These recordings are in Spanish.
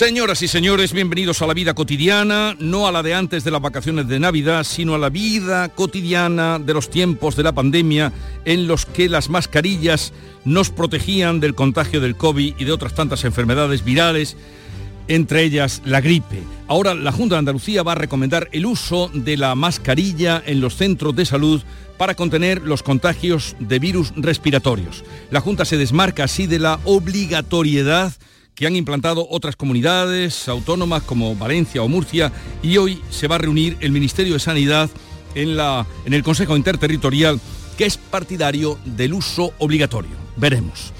Señoras y señores, bienvenidos a la vida cotidiana, no a la de antes de las vacaciones de Navidad, sino a la vida cotidiana de los tiempos de la pandemia en los que las mascarillas nos protegían del contagio del COVID y de otras tantas enfermedades virales, entre ellas la gripe. Ahora la Junta de Andalucía va a recomendar el uso de la mascarilla en los centros de salud para contener los contagios de virus respiratorios. La Junta se desmarca así de la obligatoriedad que han implantado otras comunidades autónomas como Valencia o Murcia y hoy se va a reunir el Ministerio de Sanidad en, la, en el Consejo Interterritorial que es partidario del uso obligatorio. Veremos.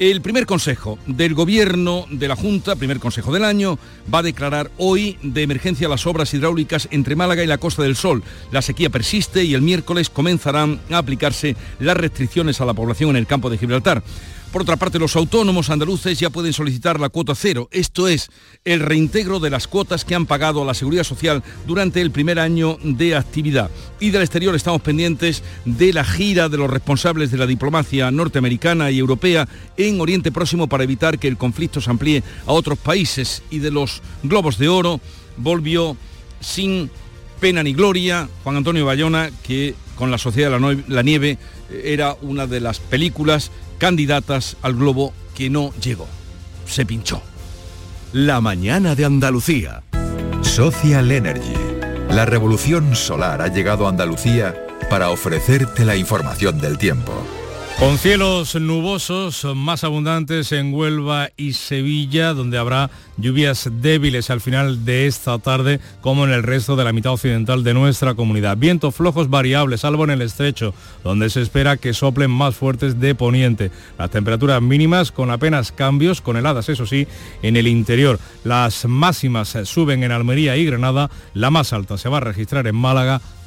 El primer consejo del gobierno de la Junta, primer consejo del año, va a declarar hoy de emergencia las obras hidráulicas entre Málaga y la Costa del Sol. La sequía persiste y el miércoles comenzarán a aplicarse las restricciones a la población en el campo de Gibraltar. Por otra parte, los autónomos andaluces ya pueden solicitar la cuota cero, esto es, el reintegro de las cuotas que han pagado a la Seguridad Social durante el primer año de actividad. Y del exterior estamos pendientes de la gira de los responsables de la diplomacia norteamericana y europea en Oriente Próximo para evitar que el conflicto se amplíe a otros países. Y de los globos de oro volvió sin pena ni gloria Juan Antonio Bayona, que con la Sociedad de la Nieve era una de las películas candidatas al globo que no llegó. Se pinchó. La mañana de Andalucía. Social Energy. La revolución solar ha llegado a Andalucía para ofrecerte la información del tiempo. Con cielos nubosos más abundantes en Huelva y Sevilla, donde habrá lluvias débiles al final de esta tarde, como en el resto de la mitad occidental de nuestra comunidad. Vientos flojos variables, salvo en el estrecho, donde se espera que soplen más fuertes de poniente. Las temperaturas mínimas con apenas cambios, con heladas, eso sí, en el interior. Las máximas suben en Almería y Granada, la más alta se va a registrar en Málaga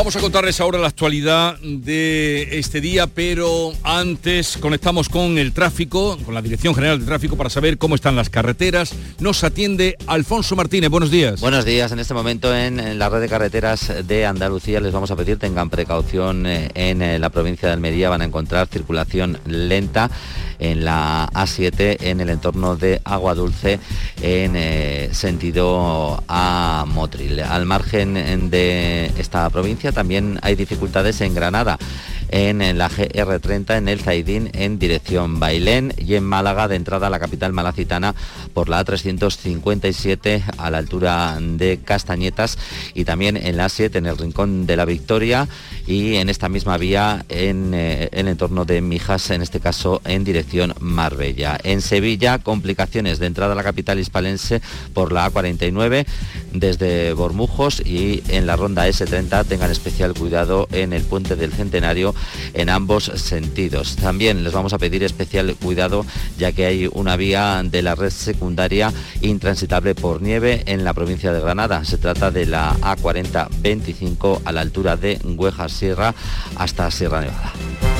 Vamos a contarles ahora la actualidad de este día, pero antes conectamos con el tráfico, con la Dirección General de Tráfico para saber cómo están las carreteras. Nos atiende Alfonso Martínez. Buenos días. Buenos días. En este momento en, la red de carreteras de Andalucía les vamos a pedir tengan precaución eh, en eh, la provincia de Almería. Van a encontrar circulación lenta en la A7 en el entorno de Agua Dulce en eh, sentido a Motril. Al margen de esta provincia también hay dificultades en Granada, en la GR30, en el Zaidín, en dirección Bailén y en Málaga, de entrada a la capital malacitana por la A357 a la altura de Castañetas y también en la A7 en el Rincón de la Victoria y en esta misma vía en eh, el entorno de Mijas, en este caso en dirección Marbella. En Sevilla, complicaciones de entrada a la capital hispalense por la A49 desde Bormujos y en la ronda S30 tengan especial cuidado en el puente del Centenario en ambos sentidos. También les vamos a pedir especial cuidado ya que hay una vía de la red secundaria intransitable por nieve en la provincia de Granada. Se trata de la A4025 a la altura de Huejar Sierra hasta Sierra Nevada.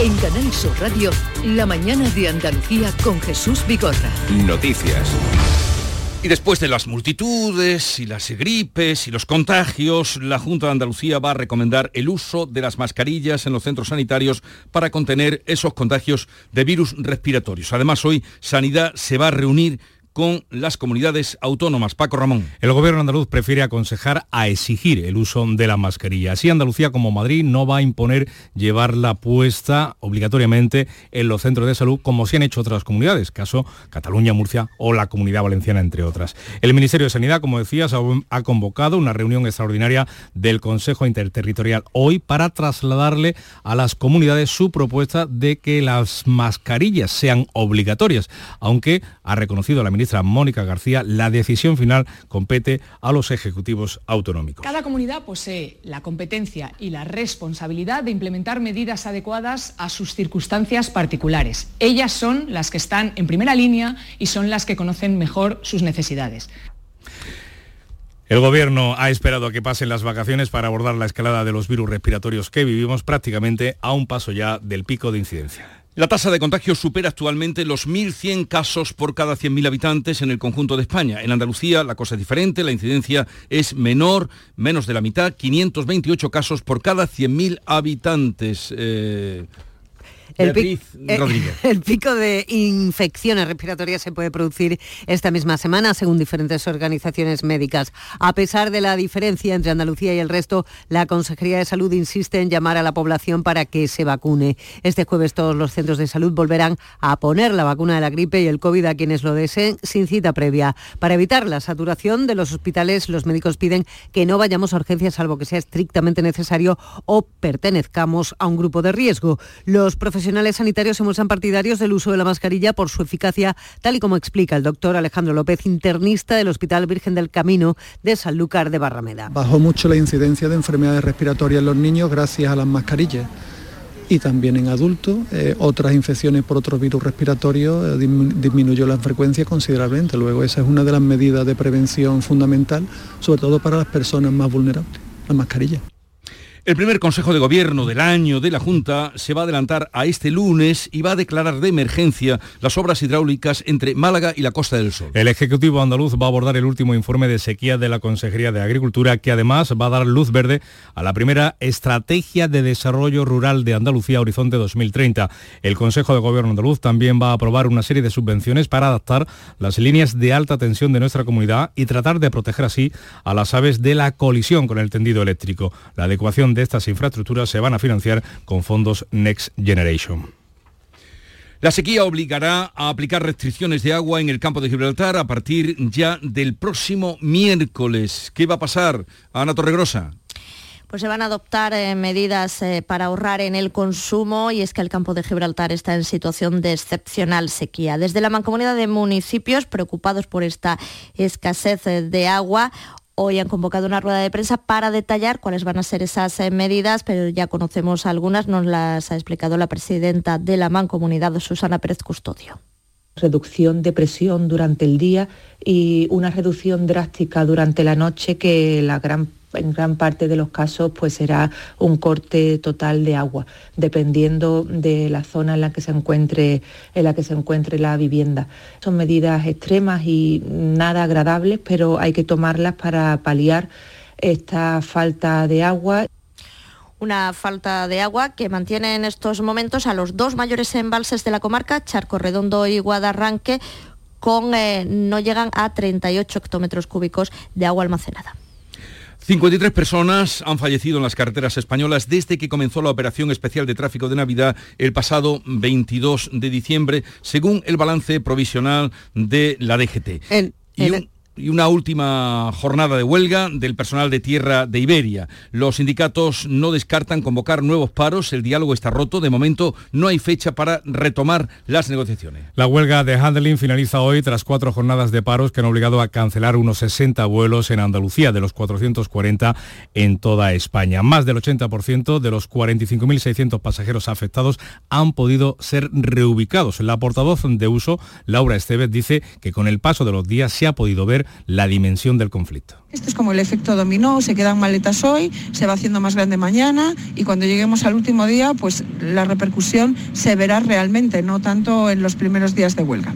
En Canal Sur Radio, La mañana de Andalucía con Jesús Vigorra. Noticias. Y después de las multitudes y las gripes y los contagios, la Junta de Andalucía va a recomendar el uso de las mascarillas en los centros sanitarios para contener esos contagios de virus respiratorios. Además, hoy Sanidad se va a reunir con las comunidades autónomas. Paco Ramón. El gobierno andaluz prefiere aconsejar a exigir el uso de la mascarilla. Así Andalucía como Madrid no va a imponer llevarla puesta obligatoriamente en los centros de salud como se han hecho otras comunidades, caso Cataluña, Murcia o la Comunidad Valenciana, entre otras. El Ministerio de Sanidad, como decías, ha convocado una reunión extraordinaria del Consejo Interterritorial hoy para trasladarle a las comunidades su propuesta de que las mascarillas sean obligatorias, aunque ha reconocido la ministra Mónica García, la decisión final compete a los ejecutivos autonómicos. Cada comunidad posee la competencia y la responsabilidad de implementar medidas adecuadas a sus circunstancias particulares. Ellas son las que están en primera línea y son las que conocen mejor sus necesidades. El gobierno ha esperado a que pasen las vacaciones para abordar la escalada de los virus respiratorios que vivimos prácticamente a un paso ya del pico de incidencia. La tasa de contagio supera actualmente los 1.100 casos por cada 100.000 habitantes en el conjunto de España. En Andalucía la cosa es diferente, la incidencia es menor, menos de la mitad, 528 casos por cada 100.000 habitantes. Eh, el, el, pico de infecciones respiratorias se puede producir esta misma semana, según diferentes organizaciones médicas. A pesar de la diferencia entre Andalucía y el resto, la Consejería de Salud insiste en llamar a la población para que se vacune. Este jueves todos los centros de salud volverán a poner la vacuna de la gripe y el COVID a quienes lo deseen sin cita previa. Para evitar la saturación de los hospitales, los médicos piden que no vayamos a urgencias salvo que sea estrictamente necesario o pertenezcamos a un grupo de riesgo. Los profesionales sanitarios se muestran partidarios del uso de la mascarilla por su eficacia, tal y como explica el doctor Alejandro López, internista del Hospital Virgen del Camino de Sanlúcar de Barrameda. Bajó mucho la incidencia de enfermedades respiratorias en los niños gracias a las mascarillas y también en adultos. Eh, otras infecciones por otros virus respiratorios eh, disminuyó la frecuencia considerablemente. Luego esa es una de las medidas de prevención fundamental, sobre todo para las personas más vulnerables, la mascarilla. El primer Consejo de Gobierno del año de la Junta se va a adelantar a este lunes y va a declarar de emergencia las obras hidráulicas entre Málaga y la Costa del Sol. El Ejecutivo andaluz va a abordar el último informe de sequía de la Consejería de Agricultura, que además va a dar luz verde a la primera Estrategia de Desarrollo Rural de Andalucía Horizonte 2030. El Consejo de Gobierno andaluz también va a aprobar una serie de subvenciones para adaptar las líneas de alta tensión de nuestra comunidad y tratar de proteger así a las aves de la colisión con el tendido eléctrico. La adecuación de estas infraestructuras se van a financiar con fondos Next Generation. La sequía obligará a aplicar restricciones de agua en el campo de Gibraltar a partir ya del próximo miércoles. ¿Qué va a pasar, Ana Torregrosa? pues se van a adoptar eh, medidas eh, para ahorrar en el consumo y es que el campo de Gibraltar está en situación de excepcional sequía. Desde la mancomunidad de municipios, preocupados por esta escasez eh, de agua, Hoy han convocado una rueda de prensa para detallar cuáles van a ser esas eh, medidas, pero ya conocemos algunas, nos las ha explicado la presidenta de la Mancomunidad, Susana Pérez Custodio. Reducción de presión durante el día y una reducción drástica durante la noche que la gran en gran parte de los casos pues será un corte total de agua, dependiendo de la zona en la que se encuentre, la vivienda. Son medidas extremas y nada agradables, pero hay que tomarlas para paliar esta falta de agua una falta de agua que mantiene en estos momentos a los dos mayores embalses de la comarca, Charco Redondo y Guadarranque, con eh, no llegan a 38 hectómetros cúbicos de agua almacenada. 53 personas han fallecido en las carreteras españolas desde que comenzó la operación especial de tráfico de Navidad el pasado 22 de diciembre, según el balance provisional de la DGT y una última jornada de huelga del personal de tierra de Iberia. Los sindicatos no descartan convocar nuevos paros, el diálogo está roto, de momento no hay fecha para retomar las negociaciones. La huelga de Handling finaliza hoy tras cuatro jornadas de paros que han obligado a cancelar unos 60 vuelos en Andalucía, de los 440 en toda España. Más del 80% de los 45.600 pasajeros afectados han podido ser reubicados. La portavoz de uso, Laura Estevez, dice que con el paso de los días se ha podido ver la dimensión del conflicto. Esto es como el efecto dominó, se quedan maletas hoy, se va haciendo más grande mañana y cuando lleguemos al último día, pues la repercusión se verá realmente, no tanto en los primeros días de huelga.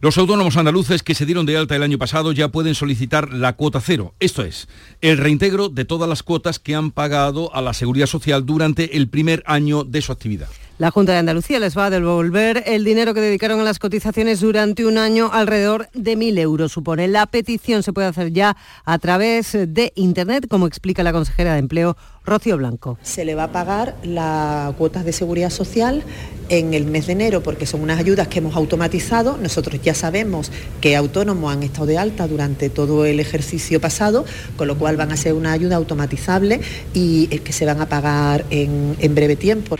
Los autónomos andaluces que se dieron de alta el año pasado ya pueden solicitar la cuota cero, esto es, el reintegro de todas las cuotas que han pagado a la seguridad social durante el primer año de su actividad. La Junta de Andalucía les va a devolver el dinero que dedicaron a las cotizaciones durante un año, alrededor de 1.000 euros. Supone la petición se puede hacer ya a través de Internet, como explica la consejera de Empleo, Rocío Blanco. Se le va a pagar las cuotas de seguridad social en el mes de enero porque son unas ayudas que hemos automatizado. Nosotros ya sabemos que autónomos han estado de alta durante todo el ejercicio pasado, con lo cual van a ser una ayuda automatizable y que se van a pagar en, en breve tiempo.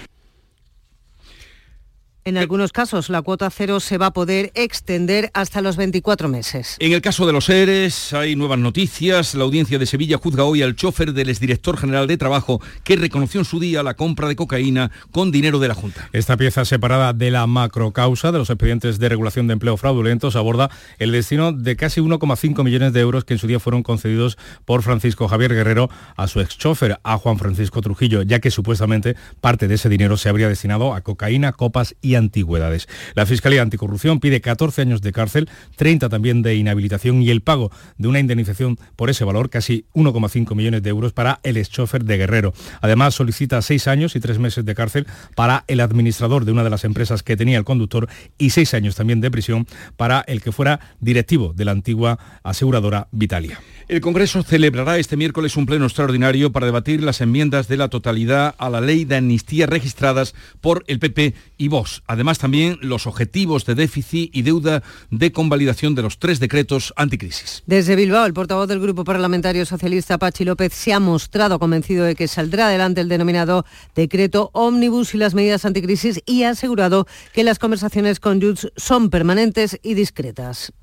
En algunos casos, la cuota cero se va a poder extender hasta los 24 meses. En el caso de los ERES hay nuevas noticias. La audiencia de Sevilla juzga hoy al chofer del exdirector general de Trabajo que reconoció en su día la compra de cocaína con dinero de la Junta. Esta pieza separada de la macrocausa de los expedientes de regulación de empleo fraudulentos aborda el destino de casi 1,5 millones de euros que en su día fueron concedidos por Francisco Javier Guerrero a su ex chofer, a Juan Francisco Trujillo, ya que supuestamente parte de ese dinero se habría destinado a cocaína, copas y antigüedades. La Fiscalía Anticorrupción pide 14 años de cárcel, 30 también de inhabilitación y el pago de una indemnización por ese valor, casi 1,5 millones de euros para el exchofer de Guerrero. Además, solicita 6 años y 3 meses de cárcel para el administrador de una de las empresas que tenía el conductor y 6 años también de prisión para el que fuera directivo de la antigua aseguradora Vitalia. El Congreso celebrará este miércoles un pleno extraordinario para debatir las enmiendas de la totalidad a la ley de amnistía registradas por el PP y Vox. Además, también los objetivos de déficit y deuda de convalidación de los tres decretos anticrisis. Desde Bilbao, el portavoz del Grupo Parlamentario Socialista, Pachi López, se ha mostrado convencido de que saldrá adelante el denominado decreto ómnibus y las medidas anticrisis y ha asegurado que las conversaciones con Junts son permanentes y discretas.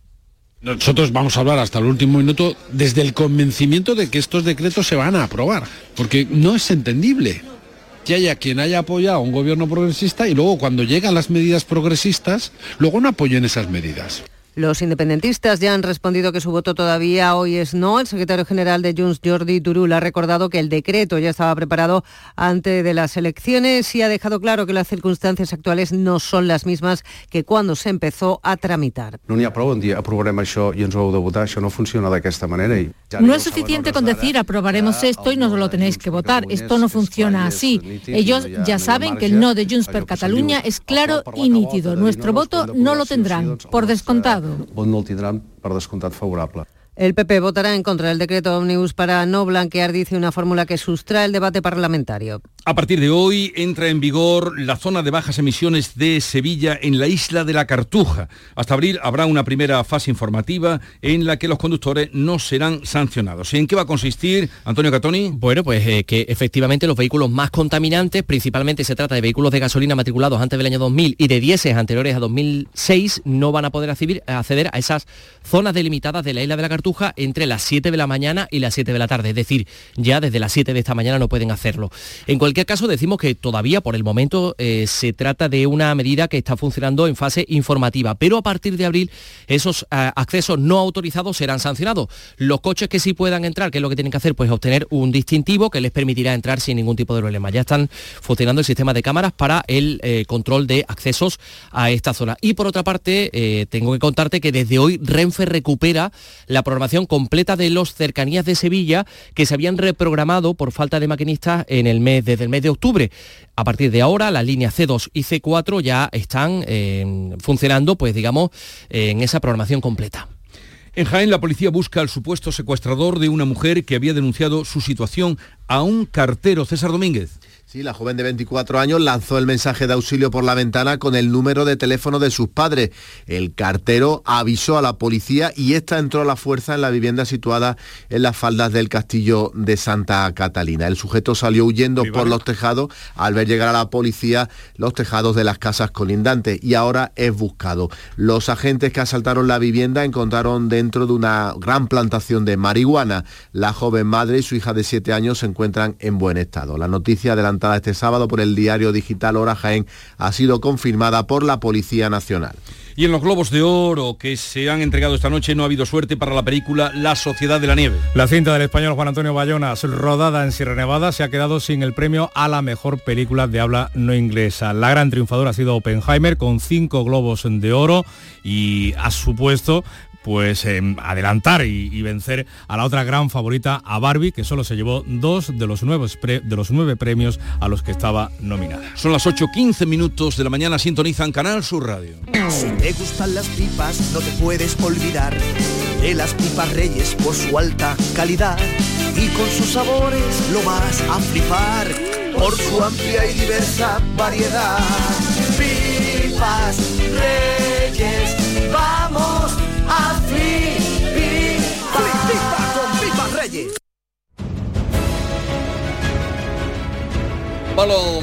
Nosotros vamos a hablar hasta el último minuto desde el convencimiento de que estos decretos se van a aprobar, porque no es entendible que haya quien haya apoyado a un gobierno progresista y luego cuando llegan las medidas progresistas, luego no apoyen esas medidas. Los independentistas ya han respondido que su voto todavía hoy es no. El secretario general de Junts, Jordi Turul, ha recordado que el decreto ya estaba preparado antes de las elecciones y ha dejado claro que las circunstancias actuales no son las mismas que cuando se empezó a tramitar. No n'hi ha prou en dir aprovarem això i ens ho heu de votar. Això no funciona d'aquesta manera. I no es suficiente con decir aprobaremos esto y nos lo tenéis que votar. Esto no funciona así. Ellos ya saben que el no de Junts per Catalunya es claro y nítido. Nuestro voto no lo tendrán, por descontado. Vot no el tindran per descomptat favorable. El PP votará en contra del decreto Omnibus para no blanquear, dice una fórmula que sustrae el debate parlamentario. A partir de hoy entra en vigor la zona de bajas emisiones de Sevilla en la isla de la Cartuja. Hasta abril habrá una primera fase informativa en la que los conductores no serán sancionados. ¿Y en qué va a consistir, Antonio Catoni? Bueno, pues eh, que efectivamente los vehículos más contaminantes, principalmente se trata de vehículos de gasolina matriculados antes del año 2000 y de diésel anteriores a 2006, no van a poder acceder a esas zonas delimitadas de la isla de la Cartuja entre las 7 de la mañana y las 7 de la tarde, es decir, ya desde las 7 de esta mañana no pueden hacerlo. En cualquier caso, decimos que todavía por el momento eh, se trata de una medida que está funcionando en fase informativa, pero a partir de abril esos eh, accesos no autorizados serán sancionados. Los coches que sí puedan entrar, ¿qué es lo que tienen que hacer? Pues obtener un distintivo que les permitirá entrar sin ningún tipo de problema. Ya están funcionando el sistema de cámaras para el eh, control de accesos a esta zona. Y por otra parte, tengo que contarte que desde hoy Renfe recupera la programación completa de los cercanías de Sevilla que se habían reprogramado por falta de maquinistas en el mes, desde el mes de octubre. A partir de ahora, las líneas C2 y C4 ya están eh, funcionando, pues digamos, en esa programación completa. En Jaén, la policía busca al supuesto secuestrador de una mujer que había denunciado su situación a un cartero, César Domínguez. Sí, la joven de 24 años lanzó el mensaje de auxilio por la ventana con el número de teléfono de sus padres. El cartero avisó a la policía y esta entró a la fuerza en la vivienda situada en las faldas del castillo de Santa Catalina. El sujeto salió huyendo por los tejados al ver llegar a la policía los tejados de las casas colindantes y ahora es buscado. Los agentes que asaltaron la vivienda encontraron dentro de una gran plantación de marihuana. La joven madre y su hija de 7 años se encuentran en buen estado. La noticia adelantada este sábado por el diario digital Hora Jaén ha sido confirmada por la Policía Nacional. Y en los Globos de Oro que se han entregado esta noche no ha habido suerte para la película La Sociedad de la Nieve. La cinta del español Juan Antonio Bayonas, rodada en Sierra Nevada, se ha quedado sin el premio a la mejor película de habla no inglesa. La gran triunfadora ha sido Oppenheimer con cinco Globos de Oro y ha supuesto pues em, adelantar y, vencer a la otra gran favorita, a Barbie, que solo se llevó dos de los, nuevos de los nueve premios a los que estaba nominada. Son las 8.15 minutos de la mañana, sintonizan Canal Sur Radio. Si te gustan las pipas, no te puedes olvidar de las pipas Reyes por su alta calidad y con sus sabores lo vas a flipar por su amplia y diversa variedad. Pipas Reyes, vamos a con Pipas Reyes.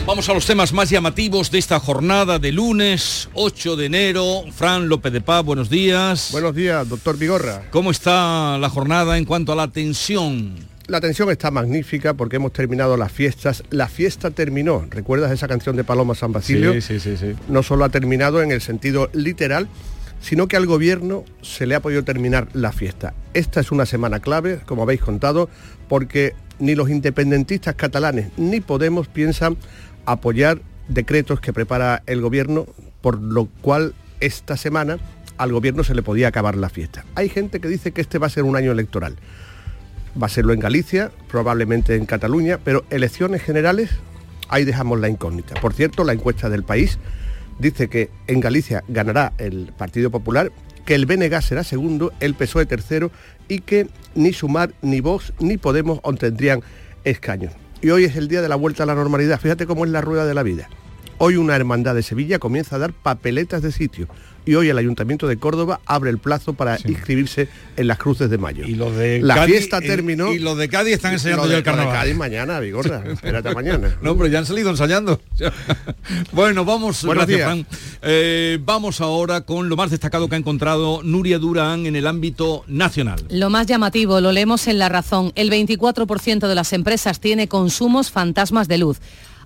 Vamos a los temas más llamativos de esta jornada de lunes 8 de enero. Fran López de Paz, buenos días. Buenos días, doctor Vigorra. ¿Cómo está la jornada en cuanto a la tensión? La tensión está magnífica porque hemos terminado las fiestas. La fiesta terminó. ¿Recuerdas esa canción de Paloma San Basilio? Sí, sí, sí, sí. No solo ha terminado en el sentido literal, sino que al gobierno se le ha podido terminar la fiesta. Esta es una semana clave, como habéis contado, porque ni los independentistas catalanes ni Podemos piensan apoyar decretos que prepara el gobierno, por lo cual esta semana al gobierno se le podía acabar la fiesta. Hay gente que dice que este va a ser un año electoral. Va a serlo en Galicia, probablemente en Cataluña, pero elecciones generales, ahí dejamos la incógnita. Por cierto, la encuesta del país dice que en Galicia ganará el Partido Popular, que el BNG será segundo, el PSOE tercero y que ni Sumar, ni Vox, ni Podemos obtendrían escaños. Y hoy es el día de la vuelta a la normalidad. Fíjate cómo es la rueda de la vida. Hoy una hermandad de Sevilla comienza a dar papeletas de sitio y hoy el Ayuntamiento de Córdoba abre el plazo para inscribirse en las cruces de mayo. Y los de la fiesta terminó. Y, los de Cádiz están ensayando ya el carnaval. De Cádiz mañana, Vigorra. Espérate mañana. No, pero ya han salido ensayando. bueno, vamos, gracias, eh, vamos ahora con lo más destacado que ha encontrado Nuria Durán en el ámbito nacional. Lo más llamativo, lo leemos en La Razón. El 24% de las empresas tiene consumos fantasmas de luz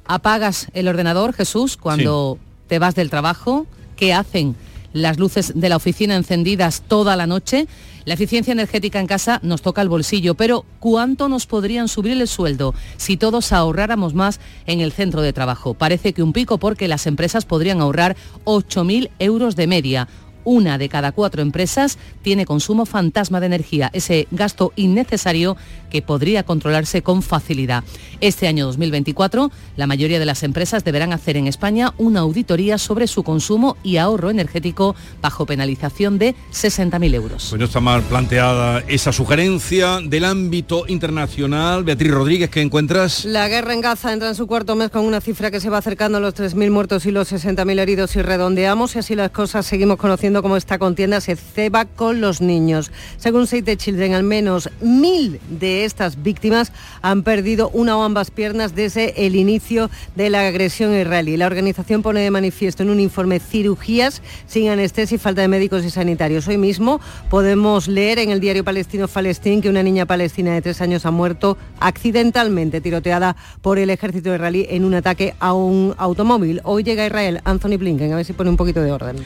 apagas el ordenador, Jesús, cuando te vas del trabajo, ¿qué hacen? Las luces de la oficina encendidas toda la noche. La eficiencia energética en casa nos toca el bolsillo, pero ¿cuánto nos podrían subir el sueldo si todos ahorráramos más en el centro de trabajo? Parece que un pico porque las empresas podrían ahorrar 8.000 euros de media una de cada cuatro empresas tiene consumo fantasma de energía, ese gasto innecesario que podría controlarse con facilidad. Este año 2024, la mayoría de las empresas deberán hacer en España una auditoría sobre su consumo y ahorro energético bajo penalización de 60.000 euros. Pues no está mal planteada esa sugerencia del ámbito internacional. Beatriz Rodríguez, ¿qué encuentras? La guerra en Gaza entra en su cuarto mes con una cifra que se va acercando a los 3.000 muertos y los 60.000 heridos y redondeamos y así las cosas seguimos conociendo cómo esta contienda se ceba con los niños. Según Save the Children, al menos mil de estas víctimas han perdido una o ambas piernas desde el inicio de la agresión israelí. La organización pone de manifiesto en un informe cirugías sin anestesia y falta de médicos y sanitarios. Hoy mismo podemos leer en el diario palestino Falestín que una niña palestina de tres años ha muerto accidentalmente tiroteada por el ejército israelí en un ataque a un automóvil. Hoy llega a Israel Anthony Blinken, a ver si pone un poquito de orden.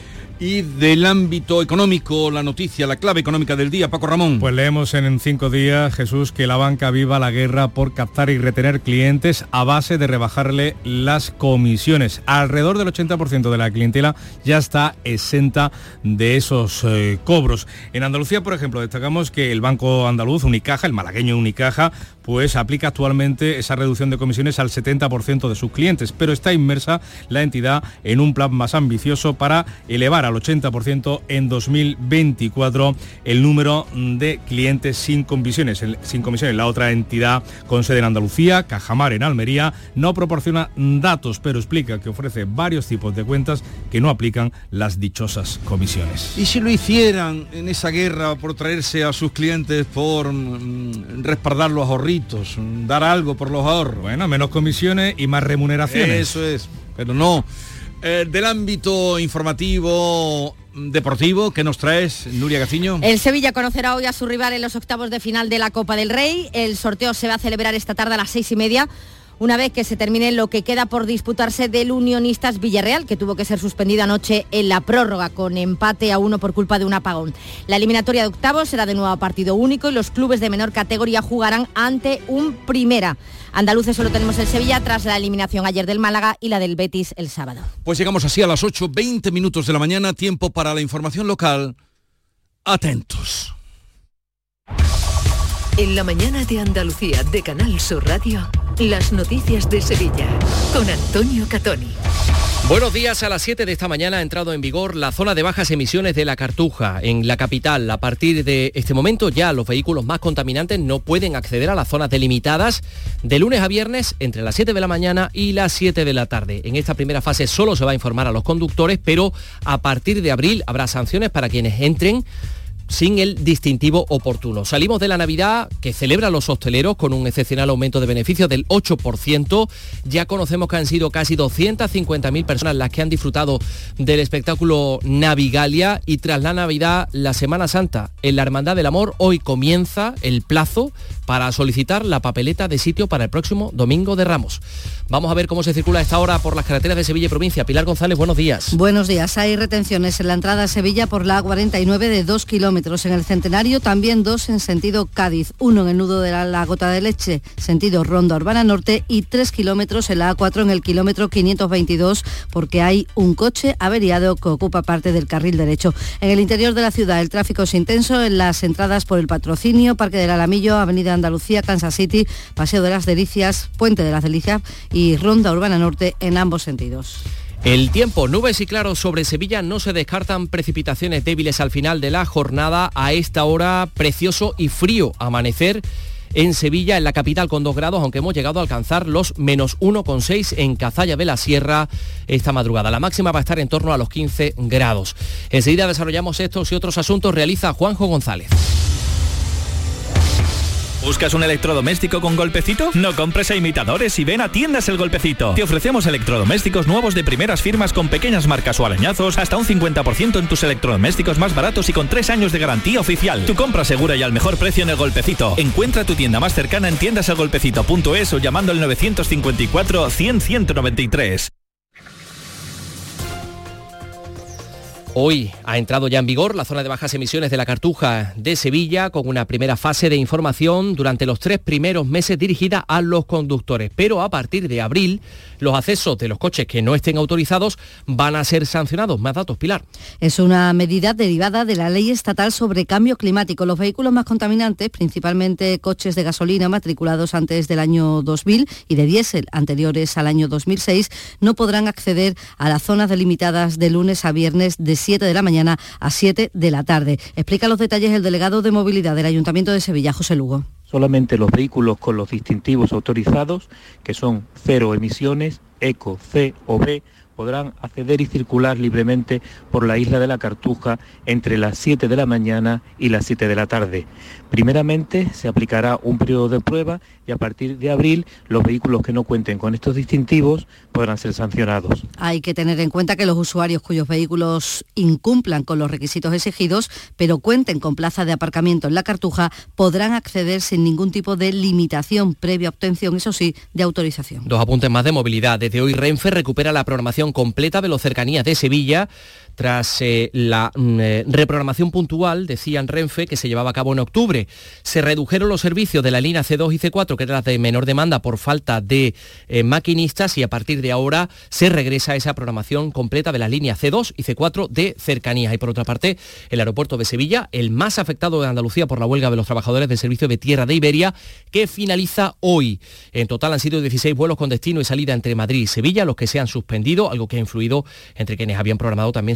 Y del ámbito económico, la noticia, la clave económica del día, Paco Ramón. Pues leemos en cinco días, Jesús, que la banca viva la guerra por captar y retener clientes a base de rebajarle las comisiones. Alrededor del 80% de la clientela ya está exenta de esos eh, cobros. En Andalucía, por ejemplo, destacamos que el Banco Andaluz, Unicaja, el malagueño Unicaja, pues aplica actualmente esa reducción de comisiones al 70% de sus clientes, pero está inmersa la entidad en un plan más ambicioso para elevar al 80% en 2024 el número de clientes sin comisiones. Sin comisiones. La otra entidad con sede en Andalucía, Cajamar en Almería, no proporciona datos, pero explica que ofrece varios tipos de cuentas que no aplican las dichosas comisiones. ¿Y si lo hicieran en esa guerra por traerse a sus clientes, por mm, respaldar los dar algo por los ahorros. Bueno, menos comisiones y más remuneraciones. Eso es, pero no. Eh, del ámbito informativo deportivo, ¿qué nos traes, Nuria Gaciño? El Sevilla conocerá hoy a su rival en los octavos de final de la Copa del Rey. El sorteo se va a celebrar esta tarde a las seis y media una vez que se termine lo que queda por disputarse del Unionistas Villarreal, que tuvo que ser suspendido anoche en la prórroga con empate a uno por culpa de un apagón. La eliminatoria de octavos será de nuevo a partido único y los clubes de menor categoría jugarán ante un primera. Andaluces solo tenemos el Sevilla tras la eliminación ayer del Málaga y la del Betis el sábado. Pues llegamos así a las 8, 20 minutos de la mañana, tiempo para la información local. Atentos. En la mañana de Andalucía de Canal Sur Radio, las noticias de Sevilla con Antonio Catoni. Buenos días, a las 7 de esta mañana ha entrado en vigor la zona de bajas emisiones de la Cartuja en la capital. A partir de este momento ya los vehículos más contaminantes no pueden acceder a las zonas delimitadas de lunes a viernes entre las 7 de la mañana y las 7 de la tarde. En esta primera fase solo se va a informar a los conductores, pero a partir de abril habrá sanciones para quienes entren sin el distintivo oportuno. Salimos de la Navidad que celebra los hosteleros con un excepcional aumento de beneficios del 8%. Ya conocemos que han sido casi 250.000 personas las que han disfrutado del espectáculo Navigalia y tras la Navidad, la Semana Santa, en la Hermandad del Amor, hoy comienza el plazo para solicitar la papeleta de sitio para el próximo Domingo de Ramos. Vamos a ver cómo se circula esta hora por las carreteras de Sevilla y provincia. Pilar González, buenos días. Buenos días. Hay retenciones en la entrada a Sevilla por la A49 de 2 kilómetros. En el Centenario también dos en sentido Cádiz. Uno en el nudo de la, Gota de Leche, sentido Ronda Urbana Norte y 3 kilómetros en la A4 en el kilómetro 522 porque hay un coche averiado que ocupa parte del carril derecho. En el interior de la ciudad el tráfico es intenso en las entradas por el patrocinio, Parque del Alamillo, Avenida Andalucía, Kansas City, Paseo de las Delicias, Puente de las Delicias y Ronda Urbana Norte en ambos sentidos. El tiempo, nubes y claros sobre Sevilla, no se descartan precipitaciones débiles al final de la jornada. A esta hora, precioso y frío amanecer en Sevilla, en la capital con 2 grados, aunque hemos llegado a alcanzar los menos 1,6 en Cazalla de la Sierra esta madrugada. La máxima va a estar en torno a los 15 grados. Enseguida desarrollamos estos y otros asuntos, realiza Juanjo González. ¿Buscas un electrodoméstico con golpecito? No compres a imitadores y ven a Tiendas El Golpecito. Te ofrecemos electrodomésticos nuevos de primeras firmas con pequeñas marcas o arañazos, hasta un 50% en tus electrodomésticos más baratos y con 3 años de garantía oficial. Tu compra segura y al mejor precio en El Golpecito. Encuentra tu tienda más cercana en tiendaselgolpecito.es o llamando al 954 100 193. Hoy ha entrado ya en vigor la zona de bajas emisiones de la Cartuja de Sevilla con una primera fase de información durante los tres primeros meses dirigida a los conductores. Pero a partir de abril, los accesos de los coches que no estén autorizados van a ser sancionados. Más datos, Pilar. Es una medida derivada de la ley estatal sobre cambio climático. Los vehículos más contaminantes, principalmente coches de gasolina matriculados antes del año 2000 y de diésel anteriores al año 2006, no podrán acceder a las zonas delimitadas de lunes a viernes de 7 de la mañana a 7 de la tarde. Explica los detalles el delegado de movilidad del Ayuntamiento de Sevilla, José Lugo. Solamente los vehículos con los distintivos autorizados, que son cero emisiones, ECO, C o B, podrán acceder y circular libremente por la isla de la Cartuja entre las 7 de la mañana y las 7 de la tarde. Primeramente se aplicará un periodo de prueba y a partir de abril los vehículos que no cuenten con estos distintivos podrán ser sancionados. Hay que tener en cuenta que los usuarios cuyos vehículos incumplan con los requisitos exigidos, pero cuenten con plaza de aparcamiento en la Cartuja, podrán acceder sin ningún tipo de limitación previa obtención, eso sí, de autorización. Dos apuntes más de movilidad. Desde hoy Renfe recupera la programación completa de los cercanías de Sevilla tras eh, la mm, eh, reprogramación puntual, decían Renfe, que se llevaba a cabo en octubre. Se redujeron los servicios de la línea C2 y C4, que eran de menor demanda por falta de eh, maquinistas, y a partir de ahora se regresa a esa programación completa de las líneas C2 y C4 de cercanías. Y por otra parte, el aeropuerto de Sevilla, el más afectado de Andalucía por la huelga de los trabajadores del servicio de tierra de Iberia, que finaliza hoy. En total han sido 16 vuelos con destino y salida entre Madrid y Sevilla, los que se han suspendido, algo que ha influido entre quienes habían programado también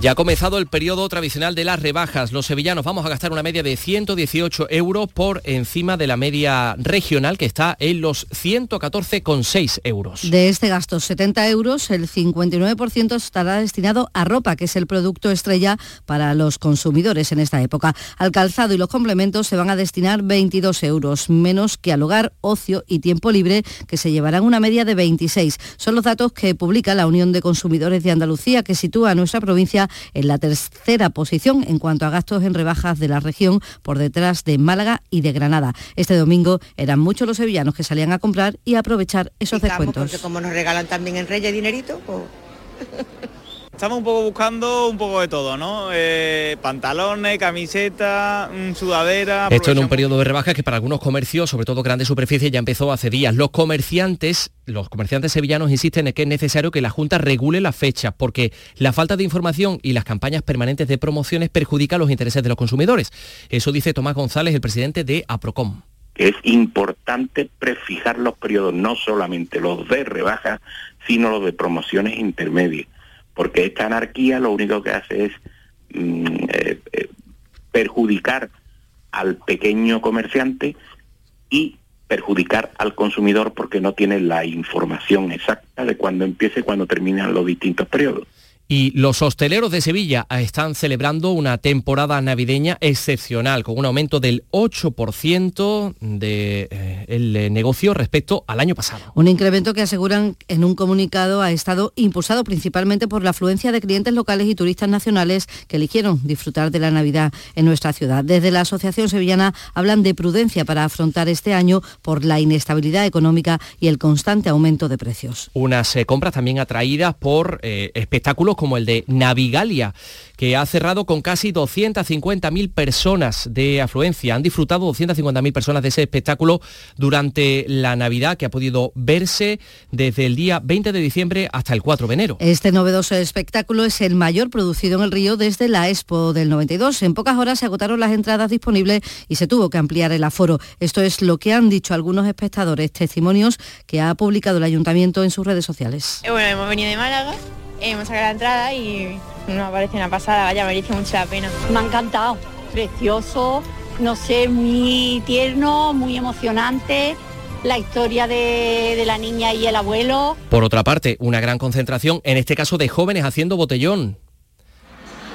Ya ha comenzado el periodo tradicional de las rebajas. Los sevillanos vamos a gastar una media de 118 euros por encima de la media regional que está en los 114,6 euros. De este gasto, 70 euros, el 59% estará destinado a ropa, que es el producto estrella para los consumidores en esta época. Al calzado y los complementos se van a destinar 22 euros, menos que al hogar, ocio y tiempo libre, que se llevarán una media de 26. Son los datos que publica la Unión de Consumidores de Andalucía, que sitúa a nuestra provincia en la tercera posición en cuanto a gastos en rebajas de la región, por detrás de Málaga y de Granada. Este domingo eran muchos los sevillanos que salían a comprar y a aprovechar esos descuentos. Porque como nos regalan también en Reyes dinerito, pues... Estamos un poco buscando un poco de todo, ¿no? Eh, pantalones, camiseta, mm, sudadera. Esto en un periodo de rebajas que para algunos comercios, sobre todo grandes superficies, ya empezó hace días. Los comerciantes, los comerciantes sevillanos insisten en que es necesario que la Junta regule las fechas, porque la falta de información y las campañas permanentes de promociones perjudican los intereses de los consumidores. Eso dice Tomás González, el presidente de APROCOM. Es importante prefijar los periodos, no solamente los de rebajas, sino los de promociones intermedias porque esta anarquía lo único que hace es mm, eh, eh, perjudicar al pequeño comerciante y perjudicar al consumidor porque no tiene la información exacta de cuándo empiece y cuándo terminan los distintos periodos. Y los hosteleros de Sevilla están celebrando una temporada navideña excepcional, con un aumento del 8% del de, eh, el negocio respecto al año pasado. Un incremento que aseguran en un comunicado ha estado impulsado principalmente por la afluencia de clientes locales y turistas nacionales que eligieron disfrutar de la Navidad en nuestra ciudad. Desde la Asociación Sevillana hablan de prudencia para afrontar este año por la inestabilidad económica y el constante aumento de precios. Unas eh, compras también atraídas por eh, espectáculos como el de Navigalia, que ha cerrado con casi 250.000 personas de afluencia. Han disfrutado 250.000 personas de ese espectáculo durante la Navidad, que ha podido verse desde el día 20 de diciembre hasta el 4 de enero. Este novedoso espectáculo es el mayor producido en el río desde la Expo del 92. En pocas horas se agotaron las entradas disponibles y se tuvo que ampliar el aforo. Esto es lo que han dicho algunos espectadores, testimonios que ha publicado el ayuntamiento en sus redes sociales. Bueno, hemos venido de Málaga hemos sacado la entrada y nos parece una pasada, vaya, merece mucho la pena. Me ha encantado, precioso, no sé, muy tierno, muy emocionante la historia de, de, la niña y el abuelo. Por otra parte, una gran concentración, en este caso de jóvenes haciendo botellón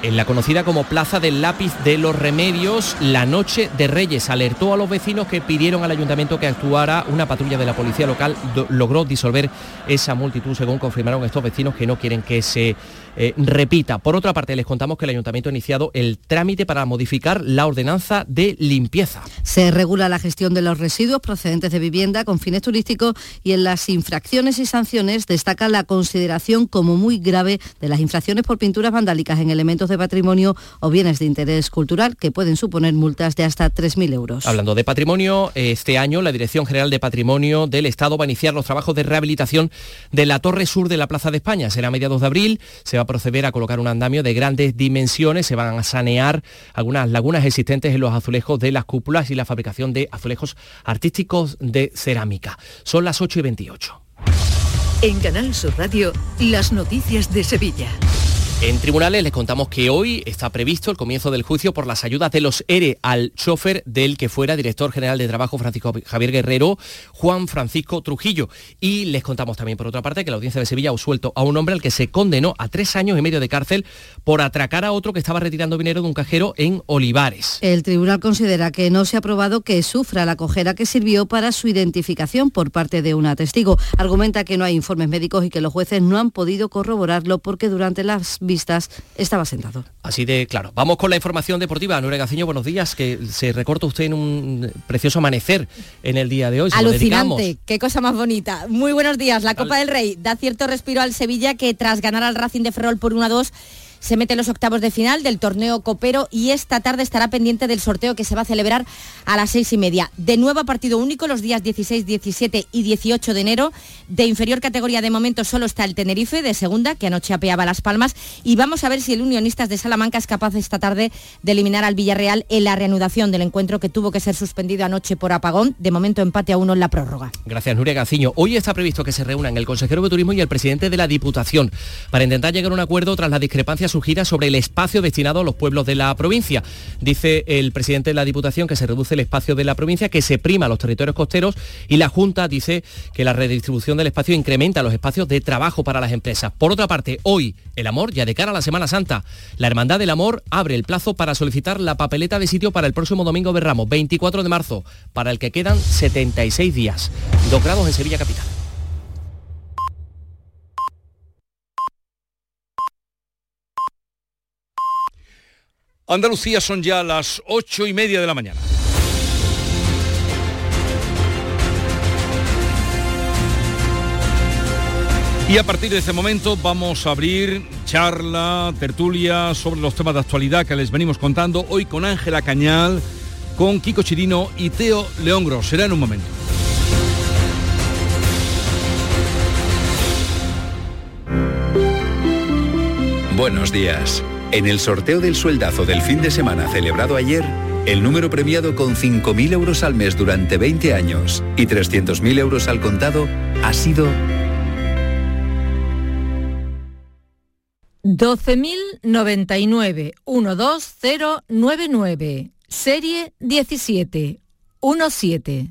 en la conocida como Plaza del Lápiz de los Remedios, la noche de Reyes alertó a los vecinos que pidieron al ayuntamiento que actuara. Una patrulla de la policía local logró disolver esa multitud, según confirmaron estos vecinos que no quieren que se eh, repita. Por otra parte, les contamos que el ayuntamiento ha iniciado el trámite para modificar la ordenanza de limpieza. Se regula la gestión de los residuos procedentes de vivienda con fines turísticos y en las infracciones y sanciones destaca la consideración como muy grave de las infracciones por pinturas vandálicas en elementos de patrimonio o bienes de interés cultural que pueden suponer multas de hasta 3.000 euros. Hablando de patrimonio, este año la Dirección General de Patrimonio del Estado va a iniciar los trabajos de rehabilitación de la Torre Sur de la Plaza de España. Será a mediados de abril, se va proceder a colocar un andamio de grandes dimensiones, se van a sanear algunas lagunas existentes en los azulejos de las cúpulas y la fabricación de azulejos artísticos de cerámica. Son las 8 y 28. En Canal Sur Radio, las noticias de Sevilla. En tribunales les contamos que hoy está previsto el comienzo del juicio por las ayudas de los ERE al chofer del que fuera director general de trabajo Francisco Javier Guerrero, Juan Francisco Trujillo. Y les contamos también por otra parte que la audiencia de Sevilla ha suelto a un hombre al que se condenó a tres años y medio de cárcel por atracar a otro que estaba retirando dinero de un cajero en Olivares. El tribunal considera que no se ha probado que sufra la cojera que sirvió para su identificación por parte de una testigo. Argumenta que no hay informes médicos y que los jueces no han podido corroborarlo porque durante las estaba sentado. Así de claro. Vamos con la información deportiva. Nuria Gaciño, buenos días. Que se recorta usted en un precioso amanecer en el día de hoy. Alucinante. Qué cosa más bonita. Muy buenos días. La Copa del Rey da cierto respiro al Sevilla que tras ganar al Racing de Ferrol por 1 a 2 se mete en los octavos de final del torneo copero y esta tarde estará pendiente del sorteo que se va a celebrar a las seis y media. De nuevo a partido único los días 16, 17 y 18 de enero. De inferior categoría de momento solo está el Tenerife de segunda, que anoche apeaba Las Palmas. Y vamos a ver si el Unionistas de Salamanca es capaz esta tarde de eliminar al Villarreal en la reanudación del encuentro que tuvo que ser suspendido anoche por apagón. De momento empate a uno en la prórroga. Gracias, Nuria Gaciño. Hoy está previsto que se reúnan el consejero de Turismo y el presidente de la Diputación para intentar llegar a un acuerdo tras las discrepancias su gira sobre el espacio destinado a los pueblos de la provincia. Dice el presidente de la Diputación que se reduce el espacio de la provincia, que se prima los territorios costeros y la Junta dice que la redistribución del espacio incrementa los espacios de trabajo para las empresas. Por otra parte, hoy, el amor, ya de cara a la Semana Santa, la Hermandad del Amor abre el plazo para solicitar la papeleta de sitio para el próximo domingo de Ramos, 24 de marzo, para el que quedan 76 días. Dos grados en Sevilla Capital. Andalucía son ya las ocho y media de la mañana. Y a partir de este momento vamos a abrir charla, tertulia sobre los temas de actualidad que les venimos contando hoy con Ángela Cañal, con Kiko Chirino y Teo León Gros. Será en un momento. Buenos días. En el sorteo del sueldazo del fin de semana celebrado ayer, el número premiado con 5.000 euros al mes durante 20 años y 300.000 euros al contado ha sido 12.099 12099 serie 17 17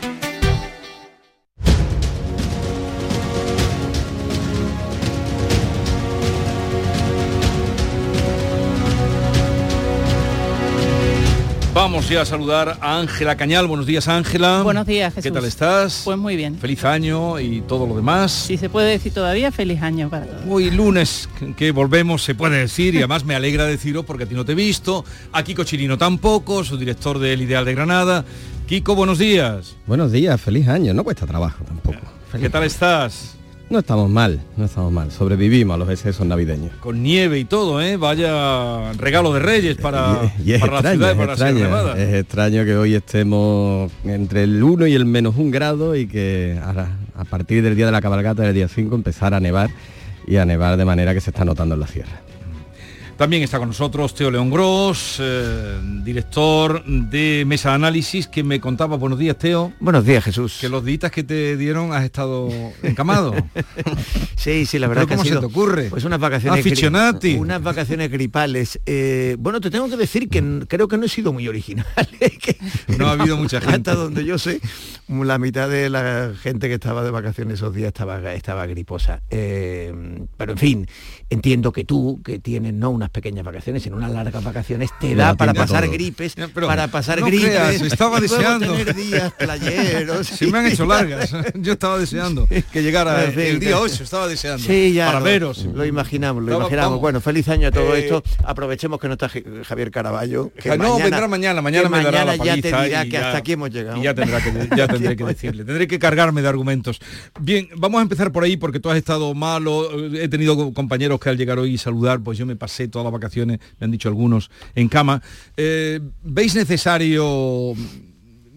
Vamos ya a saludar a Ángela Cañal. Buenos días, Ángela. Buenos días, Jesús. ¿Qué tal estás? Pues muy bien. Feliz año y todo lo demás. Si se puede decir todavía, feliz año para todos. Hoy lunes que volvemos se puede decir y además me alegra decirlo porque a ti no te he visto, a Kiko Chirino tampoco, su director del Ideal de Granada. Kiko, buenos días. Buenos días, feliz año. No cuesta trabajo tampoco. ¿Qué tal estás? No estamos mal, no estamos mal. Sobrevivimos a los excesos navideños. Con nieve y todo, ¿eh? Vaya regalo de Reyes para, y es para extraño, la ciudad y para extraño, la. Es extraño que hoy estemos entre el 1 y el menos un grado y que ahora, a partir del día de la cabalgata del día 5 empezar a nevar y a nevar de manera que se está notando en la sierra. También está con nosotros Teo León Gros, eh, director de Mesa de Análisis, que me contaba, buenos días Teo. Buenos días Jesús. Que los días que te dieron has estado encamado. sí, sí, la verdad ¿Pero que cómo ha se te ocurre? Pues unas vacaciones gri- Aficionati. unas vacaciones gripales. Eh, bueno, te tengo que decir que creo que no he sido muy original. ¿eh? Que No ha habido mucha gente. Hasta donde yo sé, la mitad de la gente que estaba de vacaciones esos días estaba, estaba griposa. Eh, pero en fin, entiendo que tú, que tienes no unas pequeñas vacaciones, sino unas largas vacaciones, te da para pasar todo. gripes, para pasar no gripes. creas, estaba deseando. tener días playeros. Se me han hecho largas. Yo estaba deseando que llegara En el día que- 8, estaba deseando. Sí, ya Para lo, veros. Lo imaginamos, lo imaginamos. vamos. Bueno, feliz año a todo Eh, esto. Aprovechemos que no está Javier Caraballo. Que no, vendrá mañana, mañana me dará mañana la ya te dirá que ya- hasta aquí hemos llegado. Y ya, tendrá que, ya tendré que decirle, tendré que cargarme de argumentos. Bien, vamos a empezar por ahí porque tú has estado malo, eh, he tenido compañeros que al llegar hoy y saludar, pues yo me pasé todas las vacaciones, me han dicho algunos, en cama. Eh, ¿Veis necesario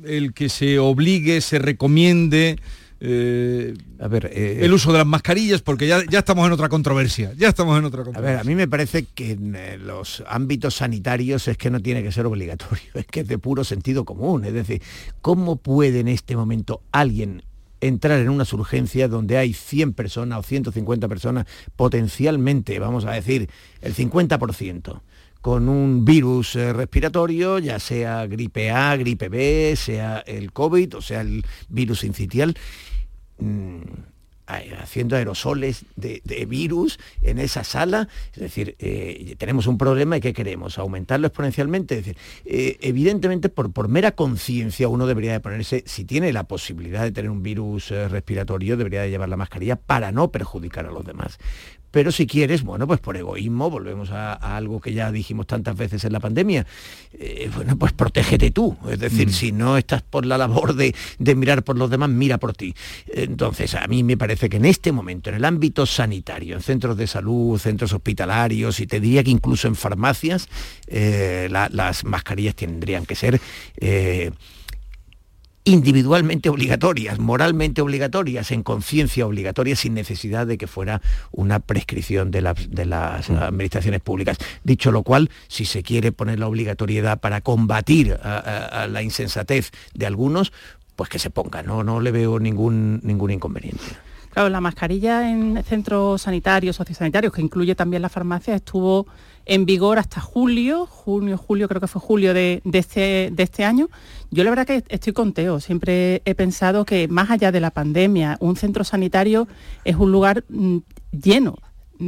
el que se obligue, se recomiende eh, a ver, eh, el uso de las mascarillas, porque ya, ya estamos en otra controversia, ya estamos en otra A ver, a mí me parece que en eh, los ámbitos sanitarios es que no tiene que ser obligatorio, es que es de puro sentido común. Es decir, ¿cómo puede en este momento alguien entrar en unas urgencias donde hay 100 personas o 150 personas, potencialmente, vamos a decir, el 50%? con un virus eh, respiratorio, ya sea gripe A, gripe B, sea el COVID o sea el virus incitial, mm, haciendo aerosoles de, virus en esa sala. Es decir, eh, tenemos un problema y ¿qué queremos? ¿Aumentarlo exponencialmente? Es decir, eh, evidentemente por, por mera conciencia uno debería de ponerse, si tiene la posibilidad de tener un virus eh, respiratorio, debería de llevar la mascarilla para no perjudicar a los demás. Pero si quieres, bueno, pues por egoísmo, volvemos a, a algo que ya dijimos tantas veces en la pandemia, eh, bueno, pues protégete tú. Es decir, si no estás por la labor de, de mirar por los demás, mira por ti. Entonces, a mí me parece que en este momento, en el ámbito sanitario, en centros de salud, centros hospitalarios, y te diría que incluso en farmacias, eh, la- las mascarillas tendrían que ser... eh, individualmente obligatorias, moralmente obligatorias, en conciencia obligatoria, sin necesidad de que fuera una prescripción de, las- de las administraciones públicas. Dicho lo cual, si se quiere poner la obligatoriedad para combatir a, a- a la insensatez de algunos, pues que se ponga, no, no le veo ningún, ningún inconveniente. Claro, la mascarilla en centros sanitarios, sociosanitarios, que incluye también la farmacia, estuvo en vigor hasta julio, junio, julio, creo que fue julio de, este, de este año. Yo la verdad que estoy con Teo, siempre he pensado que más allá de la pandemia, un centro sanitario es un lugar mm, lleno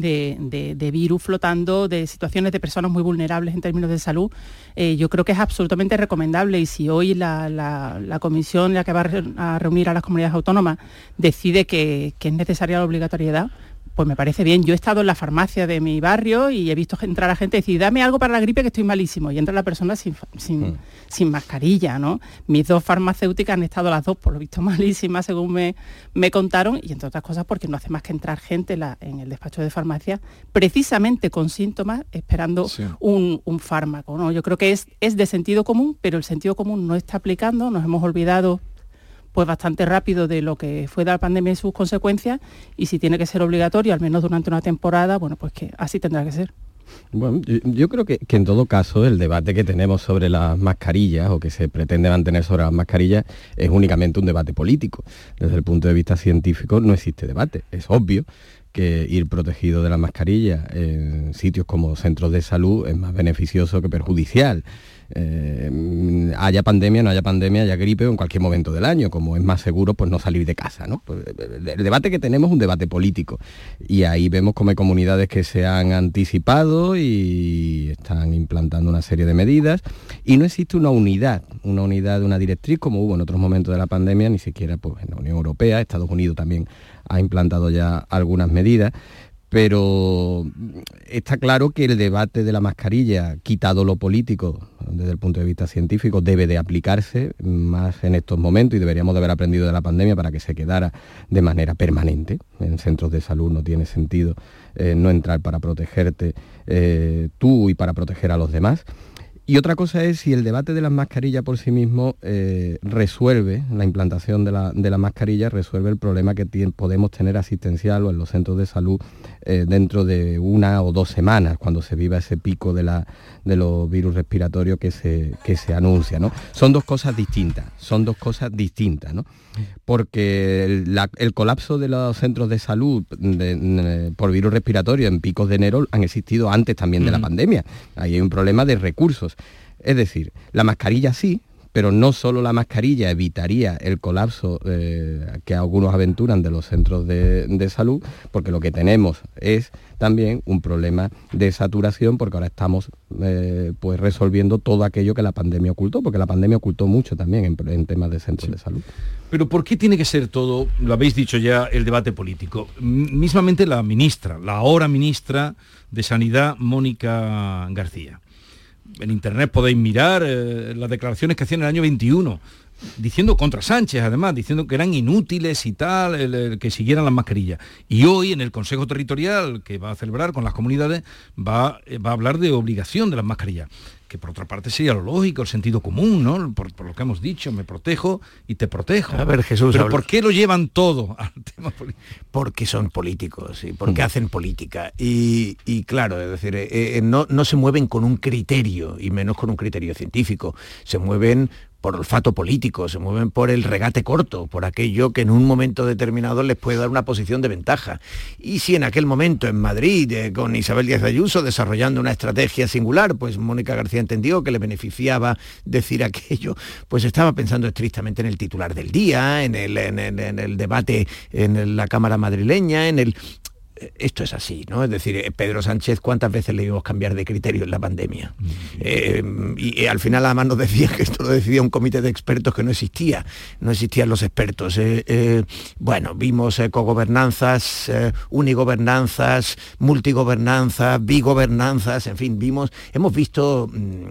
de, virus flotando, de situaciones de personas muy vulnerables en términos de salud, eh, yo creo que es absolutamente recomendable. Y si hoy la, la- comisión la que va a re- a reunir a las comunidades autónomas decide que es necesaria la obligatoriedad, pues me parece bien. Yo he estado en la farmacia de mi barrio y he visto entrar a gente y decir, dame algo para la gripe que estoy malísimo. Y entra la persona sin, fa- sin, sin mascarilla, ¿no? Mis dos farmacéuticas han estado las dos, por lo visto, malísimas, según me, me contaron, y entre otras cosas porque no hace más que entrar gente la- en el despacho de farmacia, precisamente con síntomas, esperando un, un fármaco, ¿no? Yo creo que es, es de sentido común, pero el sentido común no está aplicando, nos hemos olvidado pues bastante rápido de lo que fue la pandemia y sus consecuencias y si tiene que ser obligatorio, al menos durante una temporada, bueno, pues que así tendrá que ser. Bueno, yo, yo creo que, que en todo caso el debate que tenemos sobre las mascarillas o que se pretende mantener sobre las mascarillas es únicamente un debate político. Desde el punto de vista científico no existe debate. Es obvio que ir protegido de la mascarilla en sitios como centros de salud es más beneficioso que perjudicial. Eh, haya pandemia, no haya pandemia, haya gripe o en cualquier momento del año, como es más seguro pues no salir de casa. ¿no? Pues, el el debate que tenemos es un debate político y ahí vemos como hay comunidades que se han anticipado y están implantando una serie de medidas y no existe una unidad, una unidad de una directriz como hubo en otros momentos de la pandemia, ni siquiera pues, en la Unión Europea, Estados Unidos también ha implantado ya algunas medidas pero está claro que el debate de la mascarilla, quitado lo político, desde el punto de vista científico, debe de aplicarse más en estos momentos y deberíamos de haber aprendido de la pandemia para que se quedara de manera permanente. En centros de salud no tiene sentido eh, no entrar para protegerte eh, tú y para proteger a los demás. Y otra cosa es si el debate de las mascarillas por sí mismo eh, resuelve, la implantación de la, de la mascarilla resuelve el problema que podemos tener asistencial o en los centros de salud eh, dentro de una o dos semanas, cuando se viva ese pico de, la, de los virus respiratorios que se, que se anuncia. ¿no? Son dos cosas distintas, son dos cosas distintas. ¿no? porque el, la- el colapso de los centros de salud de- de- por virus respiratorio en picos de enero han existido antes también de la pandemia. Ahí hay un problema de recursos. Es decir, la mascarilla sí, pero no solo la mascarilla evitaría el colapso eh, que algunos aventuran de los centros de, de salud, porque lo que tenemos es también un problema de saturación, porque ahora estamos eh, pues resolviendo todo aquello que la pandemia ocultó, porque la pandemia ocultó mucho también en, en temas de centros de salud. Pero ¿por qué tiene que ser todo, lo habéis dicho ya, el debate político? M- Mismamente la ministra, la ahora ministra de Sanidad, Mónica García. En internet podéis mirar eh, las declaraciones que hacía en el año 21. Diciendo contra Sánchez, además, diciendo que eran inútiles y tal, el- el que siguieran las mascarillas. Y hoy en el Consejo Territorial que va a celebrar con las comunidades va, eh, va a hablar de obligación de las mascarillas. Que por otra parte sería lo lógico, el sentido común, ¿no? Por, por lo que hemos dicho, me protejo y te protejo. A ver, Jesús, Pero habla- ¿por qué lo llevan todo al tema político? porque son políticos y porque Mm. hacen política. Y, y claro, es decir, eh, eh, no, no se mueven con un criterio, y menos con un criterio científico. Se mueven por olfato político, se mueven por el regate corto, por aquello que en un momento determinado les puede dar una posición de ventaja. Y si en aquel momento en Madrid, eh, con Isabel Díaz Ayuso desarrollando una estrategia singular, pues Mónica García entendió que le beneficiaba decir aquello, pues estaba pensando estrictamente en el titular del día, en el, debate en la Cámara madrileña, en el esto es así, ¿no? Es decir, eh, Pedro Sánchez, ¿cuántas veces le vimos cambiar de criterio en la pandemia? Eh, y, eh, al final además nos decía que esto lo decidía un comité de expertos que no existía, no existían los expertos. Eh, eh, bueno, vimos cogobernanzas, unigobernanzas, multigobernanzas, bigobernanzas, en fin, vimos, hemos visto mm,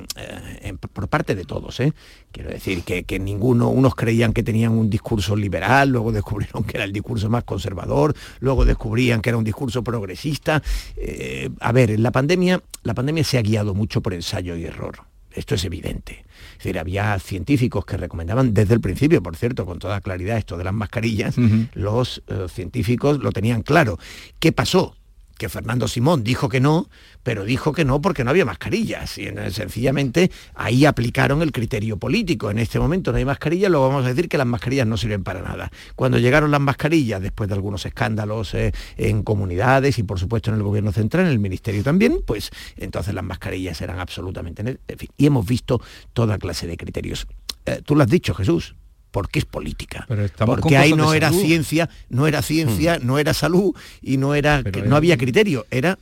en- por parte de todos, ¿eh? Quiero decir que, que ninguno, unos creían que tenían un discurso liberal, luego descubrieron que era el discurso más conservador, luego descubrían que era un discurso progresista. Eh, a ver, en la pandemia, la pandemia se ha guiado mucho por ensayo y error. Esto es evidente. Es decir, había científicos que recomendaban desde el principio, por cierto, con toda claridad esto de las mascarillas, los eh, científicos lo tenían claro. ¿Qué pasó? Que Fernando Simón dijo que no, pero dijo que no porque no había mascarillas. Y sencillamente ahí aplicaron el criterio político. En este momento no hay mascarillas, luego vamos a decir que las mascarillas no sirven para nada. Cuando llegaron las mascarillas, después de algunos escándalos eh, en comunidades y por supuesto en el gobierno central, en el ministerio también, pues entonces las mascarillas eran absolutamente... en fin, y hemos visto toda clase de criterios. Eh, tú lo has dicho, Jesús. Porque es política. Porque ahí no era ciencia, no era ciencia, no era salud y no era Pero no es- había criterio, era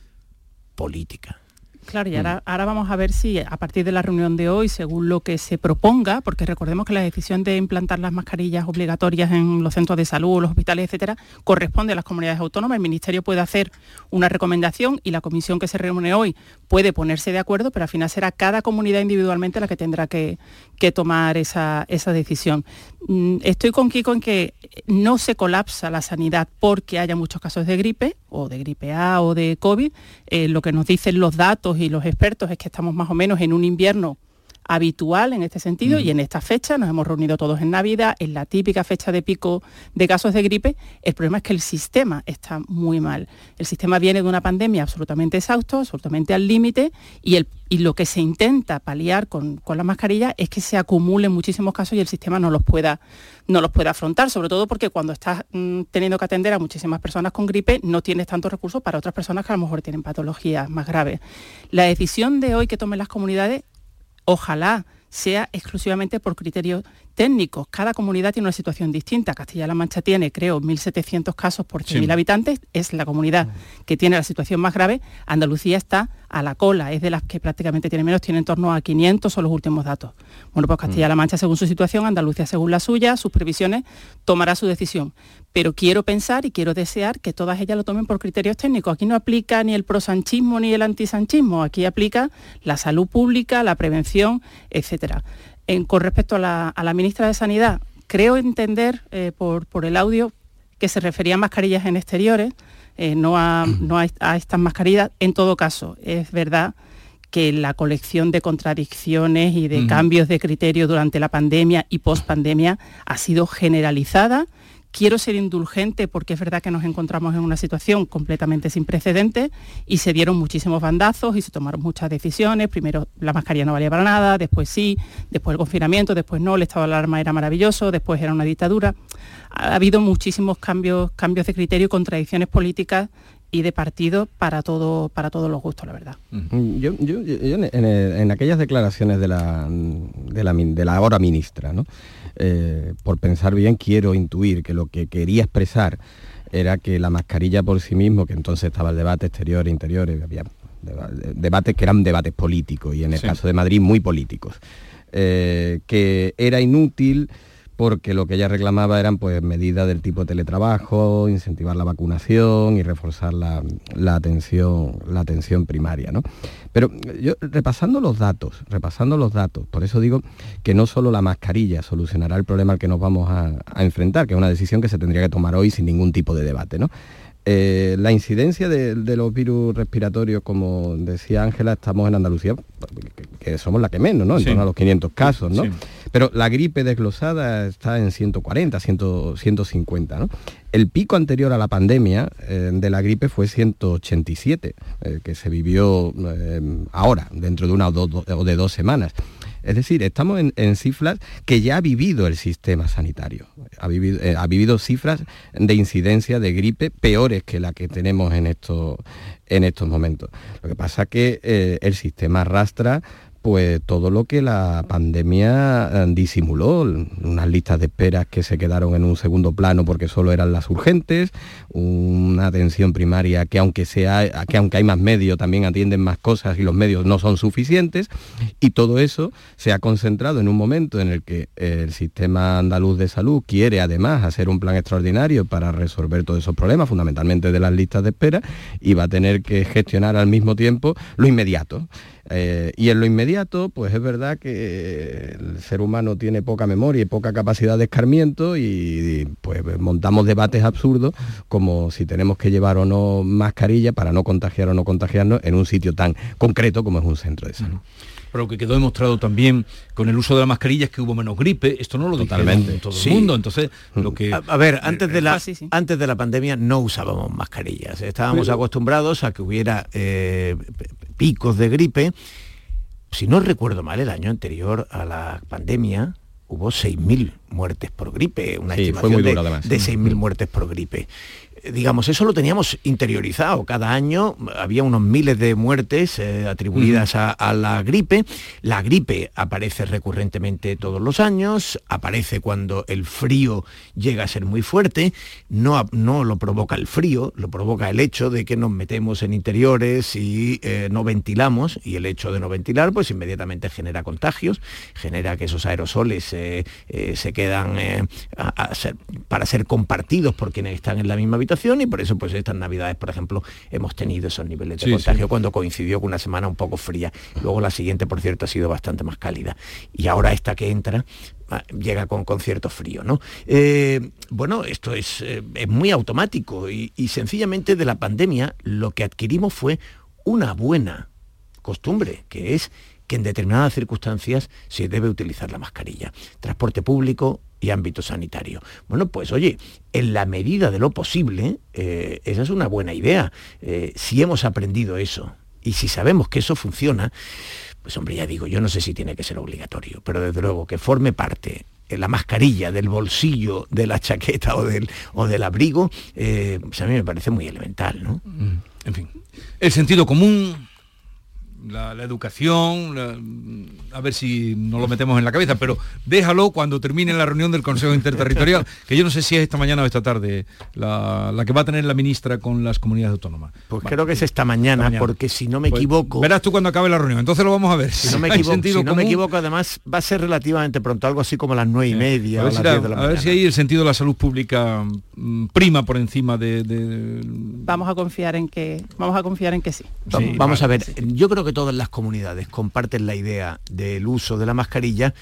política. Claro, y ahora, ahora vamos a ver si a partir de la reunión de hoy, según lo que se proponga, porque recordemos que la decisión de implantar las mascarillas obligatorias en los centros de salud, los hospitales, etcétera, corresponde a las comunidades autónomas. El Ministerio puede hacer una recomendación y la comisión que se reúne hoy puede ponerse de acuerdo, pero al final será cada comunidad individualmente la que tendrá que, que tomar esa, esa decisión. Mm, Estoy con Kiko en que no se colapsa la sanidad porque haya muchos casos de gripe o de gripe A o de COVID. Eh, lo que nos dicen los datos y los expertos es que estamos más o menos en un invierno habitual en este sentido y en esta fecha nos hemos reunido todos en Navidad, en la típica fecha de pico de casos de gripe. El problema es que el sistema está muy mal. El sistema viene de una pandemia absolutamente exhausto, absolutamente al límite y, el- y lo que se intenta paliar con, con la mascarilla es que se acumulen muchísimos casos y el sistema no los pueda, no los pueda afrontar, sobre todo porque cuando estás mm, teniendo que atender a muchísimas personas con gripe no tienes tantos recursos para otras personas que a lo mejor tienen patologías más graves. La decisión de hoy que tomen las comunidades ojalá sea exclusivamente por criterios técnicos. Cada comunidad tiene una situación distinta. Castilla-La Mancha tiene, creo, 1.700 casos por 100.000 Sí. habitantes. Es la comunidad que tiene la situación más grave. Andalucía está a la cola, es de las que prácticamente tiene menos, tiene en torno a 500, son los últimos datos. Bueno, pues Castilla-La Mancha según su situación, Andalucía según la suya, sus previsiones, tomará su decisión. Pero quiero pensar y quiero desear que todas ellas lo tomen por criterios técnicos. Aquí no aplica ni el prosanchismo ni el antisanchismo, aquí aplica la salud pública, la prevención, etcétera. En- con respecto a la, a la ministra de Sanidad, creo entender eh, por, por el audio que se refería a mascarillas en exteriores, eh, no, a, no a, est- a estas mascarillas. En todo caso, es verdad que la colección de contradicciones y de cambios de criterio durante la pandemia y post-pandemia ha sido generalizada. Quiero ser indulgente porque es verdad que nos encontramos en una situación completamente sin precedentes y se dieron muchísimos bandazos y se tomaron muchas decisiones. Primero la mascarilla no valía para nada, después sí, después el confinamiento, después no, el estado de alarma era maravilloso, después era una dictadura. Ha habido muchísimos cambios, cambios de criterio, contradicciones políticas y de partido para todo, para todos los gustos, la verdad. Mm, Yo, en, aquellas declaraciones de la, de la, de la ahora ministra, ¿no? Eh, por pensar bien, quiero intuir que lo que quería expresar era que la mascarilla por sí mismo, que entonces estaba el debate exterior e interior, había deba- debates que eran debates políticos y en el Sí. caso de Madrid muy políticos, eh, que era inútil porque lo que ella reclamaba eran pues medidas del tipo teletrabajo, incentivar la vacunación y reforzar la, atención, la atención primaria. ¿no? Pero yo repasando los datos, repasando los datos, por eso digo que no solo la mascarilla solucionará el problema al que nos vamos a, a enfrentar, que es una decisión que se tendría que tomar hoy sin ningún tipo de debate. ¿no? Eh, la incidencia de, los virus respiratorios, como decía Ángela, estamos en Andalucía, que, somos la que menos, ¿no? En torno a los 500 casos, ¿no? Pero la gripe desglosada está en 140, 150, ¿no? El pico anterior a la pandemia eh, de la gripe fue 187, eh, que se vivió ahora, dentro de una o de dos semanas. Es decir, estamos en, cifras que ya ha vivido el sistema sanitario. Ha vivido, eh, ha vivido cifras de incidencia de gripe peores que la que tenemos en estos, en estos momentos. Lo que pasa es que eh, el sistema arrastra pues todo lo que la pandemia eh, disimuló, unas listas de esperas que se quedaron en un segundo plano porque solo eran las urgentes, una atención primaria que aunque sea que aunque hay más medios también atienden más cosas y los medios no son suficientes. Y todo eso se ha concentrado en un momento en el que el sistema andaluz de salud quiere además hacer un plan extraordinario para resolver todos esos problemas, fundamentalmente de las listas de espera y va a tener que gestionar al mismo tiempo lo inmediato. Eh, y en lo inmediato, pues es verdad que el ser humano tiene poca memoria y poca capacidad de escarmiento y, pues montamos debates absurdos como si tenemos que llevar o no mascarilla para no contagiar o no contagiarnos en un sitio tan concreto como es un centro de salud. Pero lo que quedó demostrado también con el uso de la mascarilla es que hubo menos gripe. Esto no lo Totalmente. todo el mundo. Entonces, lo que... A, ver, antes de, la, antes de la pandemia no usábamos mascarillas. Estábamos acostumbrados a que hubiera eh, picos de gripe. Si no recuerdo mal, el año anterior a la pandemia hubo 6.000 muertes por gripe, una estimación de, de 6.000 muertes por gripe digamos, eso lo teníamos interiorizado. Cada año había unos miles de muertes eh, atribuidas a, la gripe. La gripe aparece recurrentemente todos los años, aparece cuando el frío llega a ser muy fuerte. No, no lo provoca el frío, lo provoca el hecho de que nos metemos en interiores y eh, no ventilamos. Y el hecho de no ventilar, pues inmediatamente genera contagios, genera que esos aerosoles eh, se quedan para ser compartidos por quienes están en la misma habitación y por eso pues estas navidades, por ejemplo, hemos tenido esos niveles de contagio cuando coincidió con una semana un poco fría. Luego la siguiente, por cierto, ha sido bastante más cálida. Y ahora esta que entra ah, llega con, con, cierto frío. ¿no? Eh, bueno, esto es, eh, es muy automático y, y sencillamente de la pandemia lo que adquirimos fue una buena costumbre, que es que en determinadas circunstancias se debe utilizar la mascarilla. Transporte público, y ámbito sanitario. Bueno, pues oye, en la medida de lo posible, eh, esa es una buena idea. Eh, si hemos aprendido eso y si sabemos que eso funciona, pues hombre, ya digo, yo no sé si tiene que ser obligatorio, pero desde luego que forme parte en la mascarilla, del bolsillo, de la chaqueta o del, o del abrigo, eh, pues a mí me parece muy elemental, ¿no? Mm, en fin, el sentido común, la, educación, a ver si nos lo metemos en la cabeza, pero déjalo cuando termine la reunión del Consejo Interterritorial, que yo no sé si es esta mañana o esta tarde, la, que va a tener la ministra con las comunidades autónomas. Pues creo que es esta mañana, porque si no me pues equivoco... Verás tú cuando acabe la reunión, entonces lo vamos a ver. Si no me equivoco, si no me equivoco además va a ser relativamente pronto, algo así como las nueve y media. A ver, si, a ver si ahí el sentido de la salud pública mm, prima por encima de, Vamos a confiar en que, vamos a confiar en que sí. vamos a ver, yo creo que todas las comunidades comparten la idea del uso de la mascarilla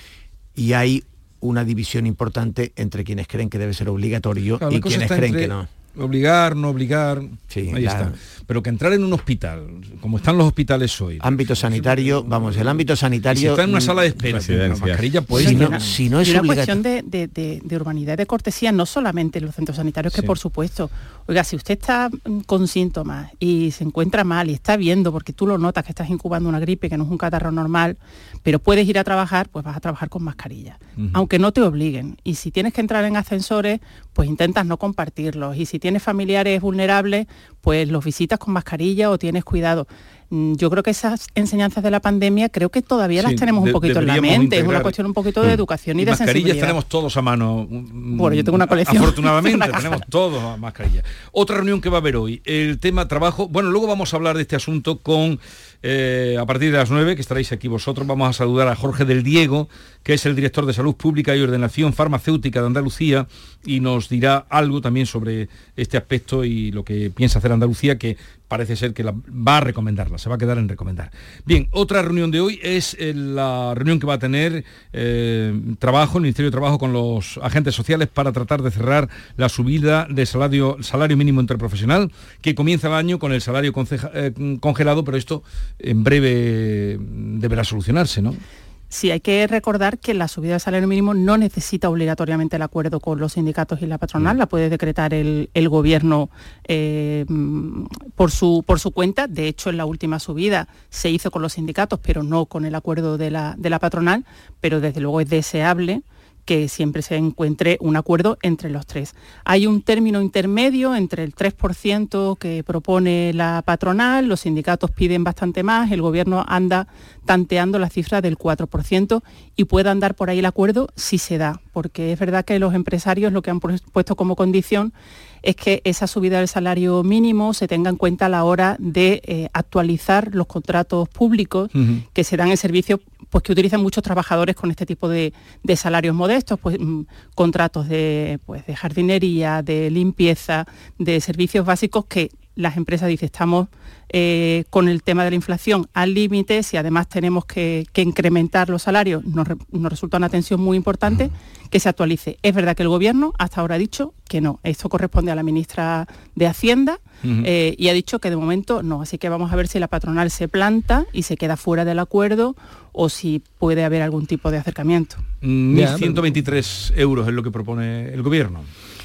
y hay una división importante entre quienes creen que debe ser obligatorio y quienes creen que no. Obligar, no obligar, sí, ahí está. Pero que entrar en un hospital, como están los hospitales hoy. Ámbito sanitario, vamos, el ámbito sanitario. Si está en una mm, sala de espera, la mascarilla puede si, no, si no es una cuestión de, de, de, urbanidad y de cortesía, no solamente en los centros sanitarios, que por supuesto, oiga, si usted está mm, con síntomas y se encuentra mal y está viendo, porque tú lo notas que estás incubando una gripe, que no es un catarro normal, pero puedes ir a trabajar, pues vas a trabajar con mascarilla, aunque no te obliguen. Y si tienes que entrar en ascensores, pues intentas no compartirlos. Y si tienes familiares vulnerables, pues los visitas con mascarilla o tienes cuidado. Mm, yo creo que esas enseñanzas de la pandemia creo que todavía las tenemos un poquito en la mente. Es una cuestión un poquito de mm. educación y, de mascarillas tenemos todos a mano. Mm, bueno, yo tengo una colección. Afortunadamente tenemos todos mascarillas. Otra reunión que va a haber hoy, el tema trabajo. Bueno, luego vamos a hablar de este asunto con eh, a partir de las 9, que estaréis aquí vosotros, vamos a saludar a Jorge del Diego, que es el director de Salud Pública y Ordenación Farmacéutica de Andalucía, y nos dirá algo también sobre este aspecto y lo que piensa hacer Andalucía, que parece ser que la, va a recomendarla, se va a quedar en recomendar. Bien, otra reunión de hoy es eh, la reunión que va a tener eh, trabajo, el Ministerio de Trabajo con los agentes sociales para tratar de cerrar la subida del salario, salario mínimo interprofesional, que comienza el año con el salario congelado, pero esto en breve deberá solucionarse, ¿no? Sí, hay que recordar que la subida del salario mínimo no necesita obligatoriamente el acuerdo con los sindicatos y la patronal, mm. la puede decretar el, gobierno eh, por, su, por su cuenta. De hecho, en la última subida se hizo con los sindicatos, pero no con el acuerdo de la, de la patronal, pero desde luego es deseable que siempre se encuentre un acuerdo entre los tres. Hay un término intermedio entre el 3% que propone la patronal, los sindicatos piden bastante más, el gobierno anda tanteando la cifra del 4% y puede andar por ahí el acuerdo si se da, porque es verdad que los empresarios lo que han puesto como condición es que esa subida del salario mínimo se tenga en cuenta a la hora de eh, actualizar los contratos públicos que se dan en servicio pues que utilizan muchos trabajadores con este tipo de, salarios modestos, pues mm, contratos de, pues, de jardinería, de limpieza, de servicios básicos que las empresas dicen estamos eh, con el tema de la inflación al límite, si además tenemos que, incrementar los salarios, nos, resulta una tensión muy importante que se actualice. Es verdad que el Gobierno hasta ahora ha dicho que no. Esto corresponde a la ministra de Hacienda eh, y ha dicho que de momento no. Así que vamos a ver si la patronal se planta y se queda fuera del acuerdo o si puede haber algún tipo de acercamiento. 1.123 euros es lo que propone el Gobierno.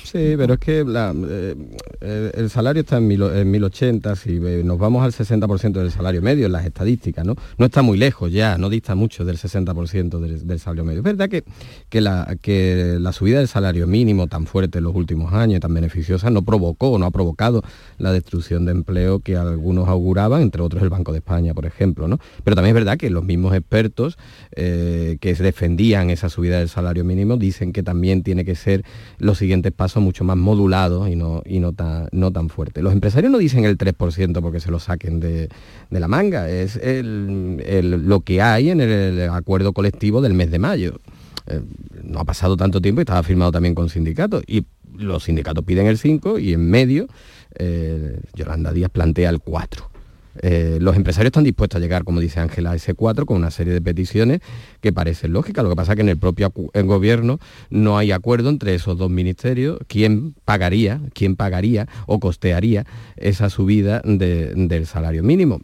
Sí, pero es que eh, el, salario está en, mil, en 1080, si nos vamos al 60% del salario medio en las estadísticas, ¿no? No está muy lejos ya, no dista mucho del 60% del, salario medio. Es verdad que, que, la, que la subida del salario mínimo tan fuerte en los últimos años, tan beneficiosa, no provocó, no ha provocado la destrucción de empleo que algunos auguraban, entre otros el Banco de España, por ejemplo, ¿no? Pero también es verdad que los mismos expertos eh, que defendían esa subida del salario mínimo dicen que también tiene que ser los siguientes pasos mucho más modulados y no, y no, tan, no tan fuertes. Los empresarios no dicen el 3% porque se lo saquen de, la manga, es lo que hay en el, acuerdo colectivo del mes de mayo. Eh, no ha pasado tanto tiempo y estaba firmado también con sindicatos. Y los sindicatos piden el 5 y en medio eh, Yolanda Díaz plantea el 4. Eh, los empresarios están dispuestos a llegar, como dice Ángela, a ese 4 con una serie de peticiones que parecen lógicas. Lo que pasa es que en el propio gobierno no hay acuerdo entre esos dos ministerios. ¿Quién pagaría, quién pagaría o costearía esa subida del salario mínimo?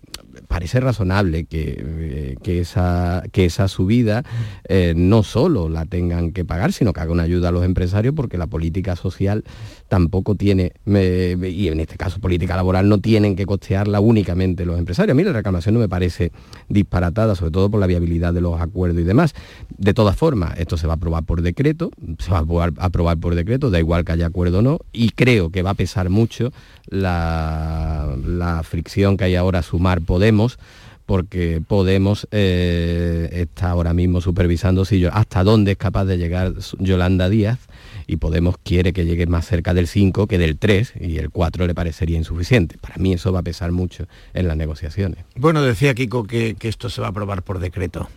parece razonable que, eh, que, esa, que esa subida eh, no solo la tengan que pagar, sino que haga una ayuda a los empresarios, porque la política social tampoco tiene, y en este caso política laboral, no tienen que costearla únicamente los empresarios. A mí la reclamación no me parece disparatada, sobre todo por la viabilidad de los acuerdos y demás. De todas formas, esto se va a aprobar por decreto, se va a aprobar por decreto, da igual que haya acuerdo o no, y creo que va a pesar mucho la, fricción que hay ahora sumar Podemos porque Podemos eh, está ahora mismo supervisando si hasta dónde es capaz de llegar Yolanda Díaz y Podemos quiere que llegue más cerca del 5 que del 3 y el 4 le parecería insuficiente. Para mí eso va a pesar mucho en las negociaciones. Bueno, decía Kiko que, que esto se va a aprobar por decreto.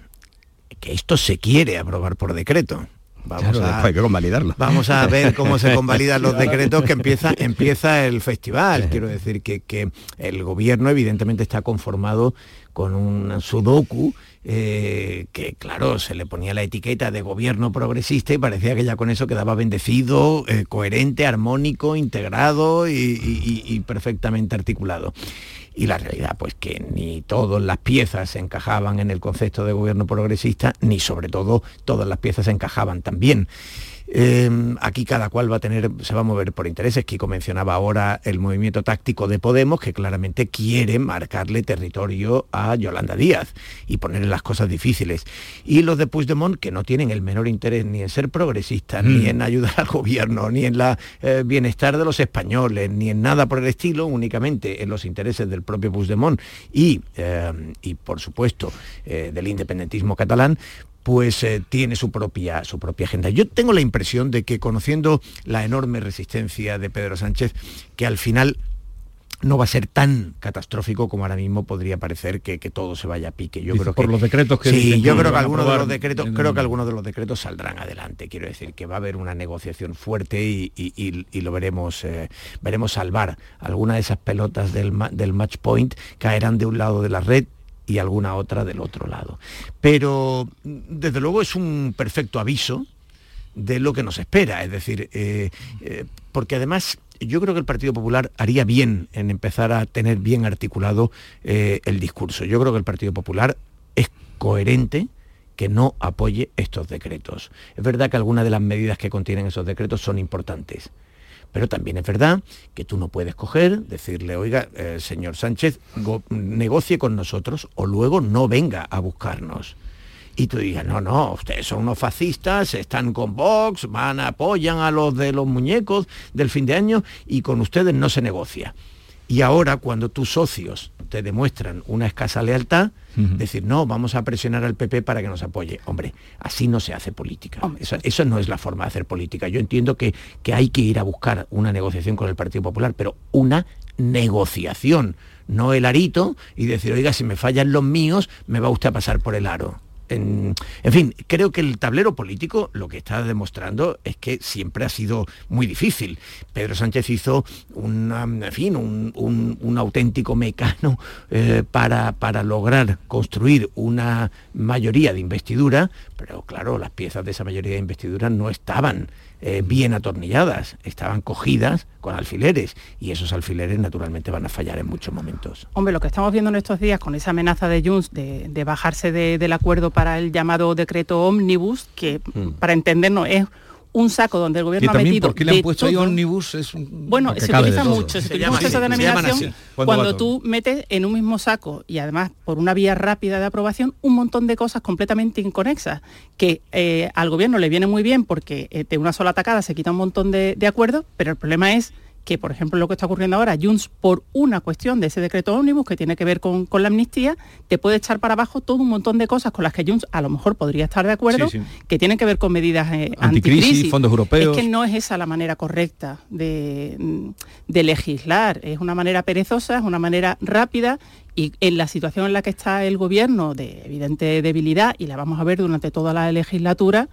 Que esto se quiere aprobar por decreto. Vamos a, hay que convalidarlo. Vamos a ver cómo se convalidan los decretos que empieza, empieza el festival. Quiero decir que, que, el gobierno evidentemente está conformado con un sudoku eh, que claro, se le ponía la etiqueta de gobierno progresista y parecía que ya con eso quedaba bendecido, eh, coherente, armónico, integrado y perfectamente articulado y la realidad pues que ni todas las piezas encajaban en el concepto de gobierno progresista, ni sobre todo todas las piezas encajaban también. Eh, aquí cada cual va a tener, se va a mover por intereses. Kiko mencionaba ahora el movimiento táctico de Podemos, que claramente quiere marcarle territorio a Yolanda Díaz y ponerle las cosas difíciles. Y los de Puigdemont, que no tienen el menor interés ni en ser progresistas, ni Mm. en ayudar al gobierno, ni en el bienestar de los españoles, ni en nada por el estilo, únicamente en los intereses del propio Puigdemont y, eh, y por supuesto, eh, del independentismo catalán, pues eh, tiene su propia, su propia agenda. Yo tengo la impresión de que conociendo la enorme resistencia de Pedro Sánchez, que al final no va a ser tan catastrófico como ahora mismo podría parecer que, que todo se vaya a pique. Yo Dice, creo por que los decretos que sí, yo creo que algunos de los decretos, en- creo que algunos de los decretos saldrán adelante. Quiero decir que va a haber una negociación fuerte y, y- y- y lo veremos, eh, veremos salvar. Algunas de esas pelotas del, del match point caerán de un lado de la red y alguna otra del otro lado. Pero desde luego es un perfecto aviso de lo que nos espera. Es decir, eh, eh, porque además yo creo que el Partido Popular haría bien en empezar a tener bien articulado eh, el discurso. Yo creo que el Partido Popular es coherente que no apoye estos decretos. Es verdad que algunas de las medidas que contienen esos decretos son importantes. Pero también es verdad que tú no puedes coger, decirle, oiga, eh, señor Sánchez, go- negocie con nosotros o luego no venga a buscarnos y tú digas, no, no, ustedes son unos fascistas, están con Vox, van, apoyan a los de los muñecos del fin de año y con ustedes no se negocia. Y ahora cuando tus socios te demuestran una escasa lealtad, decir, no, vamos a presionar al PP para que nos apoye. Hombre, así no se hace política. Eso, eso no es la forma de hacer política. Yo entiendo que, que hay que ir a buscar una negociación con el Partido Popular, pero una negociación, no el arito y decir, oiga, si me fallan los míos, me va usted a pasar por el aro. En, fin, creo que el tablero político lo que está demostrando es que siempre ha sido muy difícil. Pedro Sánchez hizo fin, un, un- un auténtico mecano eh, para, para lograr construir una mayoría de investidura, pero claro, las piezas de esa mayoría de investidura no estaban eh, bien atornilladas, estaban cogidas con alfileres y esos alfileres naturalmente van a fallar en muchos momentos. Hombre, lo que estamos viendo en estos días con esa amenaza de Junts de, de bajarse de- del acuerdo para el llamado decreto Omnibus, que para entendernos es un saco donde el Y gobierno ha metido porque le han puesto ahí todo. omnibus es un- Bueno, se utiliza mucho, se, Se utiliza llama mucho esa así, se llaman denominación así. Cuando tú metes en un mismo saco y además por una vía rápida de aprobación un montón de cosas completamente inconexas que eh, al gobierno le viene muy bien porque eh, de una sola atacada se quita un montón de, de acuerdos, pero el problema es que, por ejemplo, lo que está ocurriendo ahora, Junts, por una cuestión de ese decreto ómnibus que tiene que ver con, con la amnistía, te puede echar para abajo todo un montón de cosas con las que Junts a lo mejor podría estar de acuerdo, Sí, sí. que tienen que ver con medidas eh, Anticrisis, anticrisis. fondos europeos. Es que no es esa la manera correcta de, de legislar, es una manera perezosa, es una manera rápida y en la situación en la que está el gobierno de evidente debilidad, y la vamos a ver durante toda la legislatura,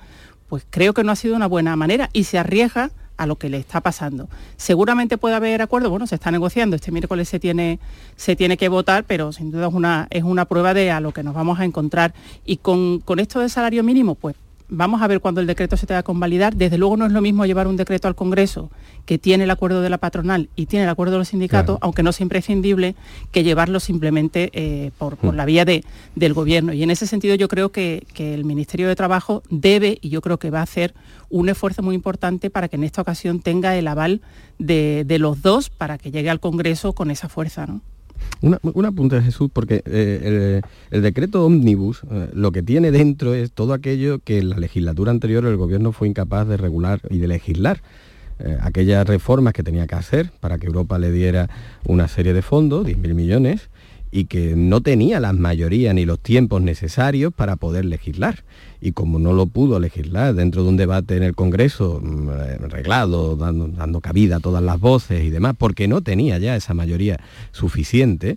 pues creo que no ha sido una buena manera y se arriesga a lo que le está pasando. Seguramente puede haber acuerdo, bueno, se está negociando, este miércoles se tiene, se tiene que votar, pero sin duda es una, es una prueba de a lo que nos vamos a encontrar. Y con, con esto del salario mínimo, pues vamos a ver cuando el decreto se tenga que convalidar. Desde luego no es lo mismo llevar un decreto al Congreso que tiene el acuerdo de la patronal y tiene el acuerdo de los sindicatos, aunque no es imprescindible, que llevarlo simplemente eh, por, por la vía de, del gobierno. Y en ese sentido yo creo que, que el Ministerio de Trabajo debe, y yo creo que va a hacer un esfuerzo muy importante para que en esta ocasión tenga el aval de, de los dos para que llegue al Congreso con esa fuerza. ¿no? Una, un apunte, Jesús, porque eh, el, el decreto Omnibus eh, lo que tiene dentro es todo aquello que en la legislatura anterior el gobierno fue incapaz de regular y de legislar. Eh, aquellas reformas que tenía que hacer para que Europa le diera una serie de fondos, 10.000 millones, y que no tenía las mayorías ni los tiempos necesarios para poder legislar. Y como no lo pudo legislar dentro de un debate en el Congreso, mm, eh, reglado, dando, dando cabida a todas las voces y demás, porque no tenía ya esa mayoría suficiente,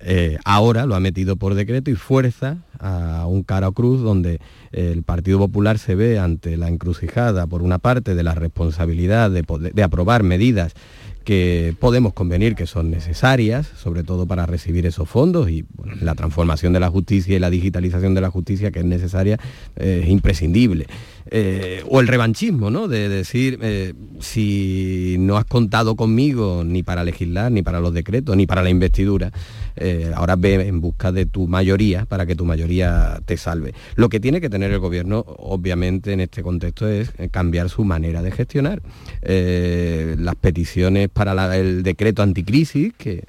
eh, ahora lo ha metido por decreto y fuerza a un cara cruz donde el Partido Popular se ve ante la encrucijada, por una parte, de la responsabilidad de, de aprobar medidas que podemos convenir que son necesarias, sobre todo para recibir esos fondos y la transformación de la justicia y la digitalización de la justicia que es necesaria, eh, es imprescindible. Eh, o el revanchismo, ¿no? De decir, eh, si no has contado conmigo ni para legislar, ni para los decretos, ni para la investidura, eh, ahora ve en busca de tu mayoría para que tu mayoría te salve. Lo que tiene que tener el gobierno, obviamente, en este contexto es cambiar su manera de gestionar. las peticiones para el decreto anticrisis, que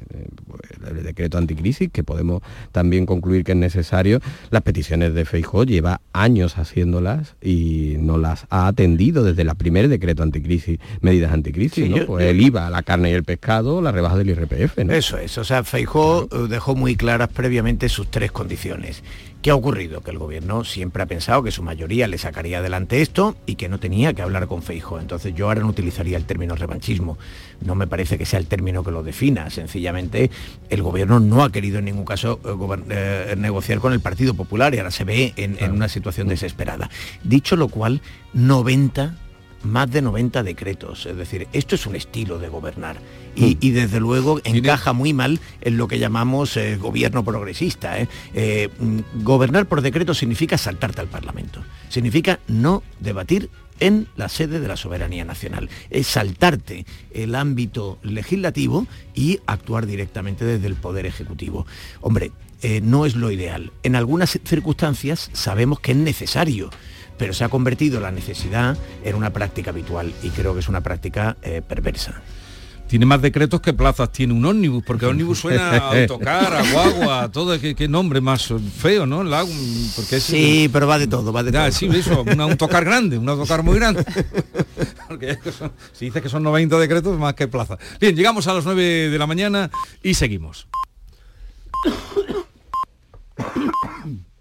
el decreto anticrisis, que podemos también concluir que es necesario, las peticiones de Feijó lleva años haciéndolas y no las ha atendido desde el primer decreto anticrisis, medidas anticrisis, ¿no? pues el IVA, la carne y el pescado, la rebaja del IRPF. Eso es, o sea, Feijó eh, dejó muy claras previamente sus tres condiciones. ¿Qué ha ocurrido? Que el gobierno siempre ha pensado que su mayoría le sacaría adelante esto y que no tenía que hablar con Feijo. Entonces yo ahora no utilizaría el término revanchismo. No me parece que sea el término que lo defina. Sencillamente el gobierno no ha querido en ningún caso eh, eh, negociar con el Partido Popular y ahora se ve en, en una situación desesperada. Dicho lo cual, 90 más de 90 decretos. Es decir, esto es un estilo de gobernar. Y, mm. desde luego encaja muy mal en lo que llamamos eh, gobierno progresista. ¿eh? Eh, mm, gobernar por decreto significa saltarte al Parlamento. Significa no debatir en la sede de la soberanía nacional. Es saltarte el ámbito legislativo y actuar directamente desde el Poder Ejecutivo. Hombre, no es lo ideal. En algunas circunstancias sabemos que es necesario pero se ha convertido la necesidad en una práctica habitual y creo que es una práctica eh, perversa tiene más decretos que plazas tiene un ómnibus, porque ómnibus suena a autocar, a guagua, todo, ¿qué, nombre más feo, ¿no? porque sí, pero va de todo, va de todo. Sí, eso, un autocar grande, un autocar muy grande. porque si dices que son 90 decretos, más que plazas. Bien, llegamos a las 9 de la mañana y seguimos.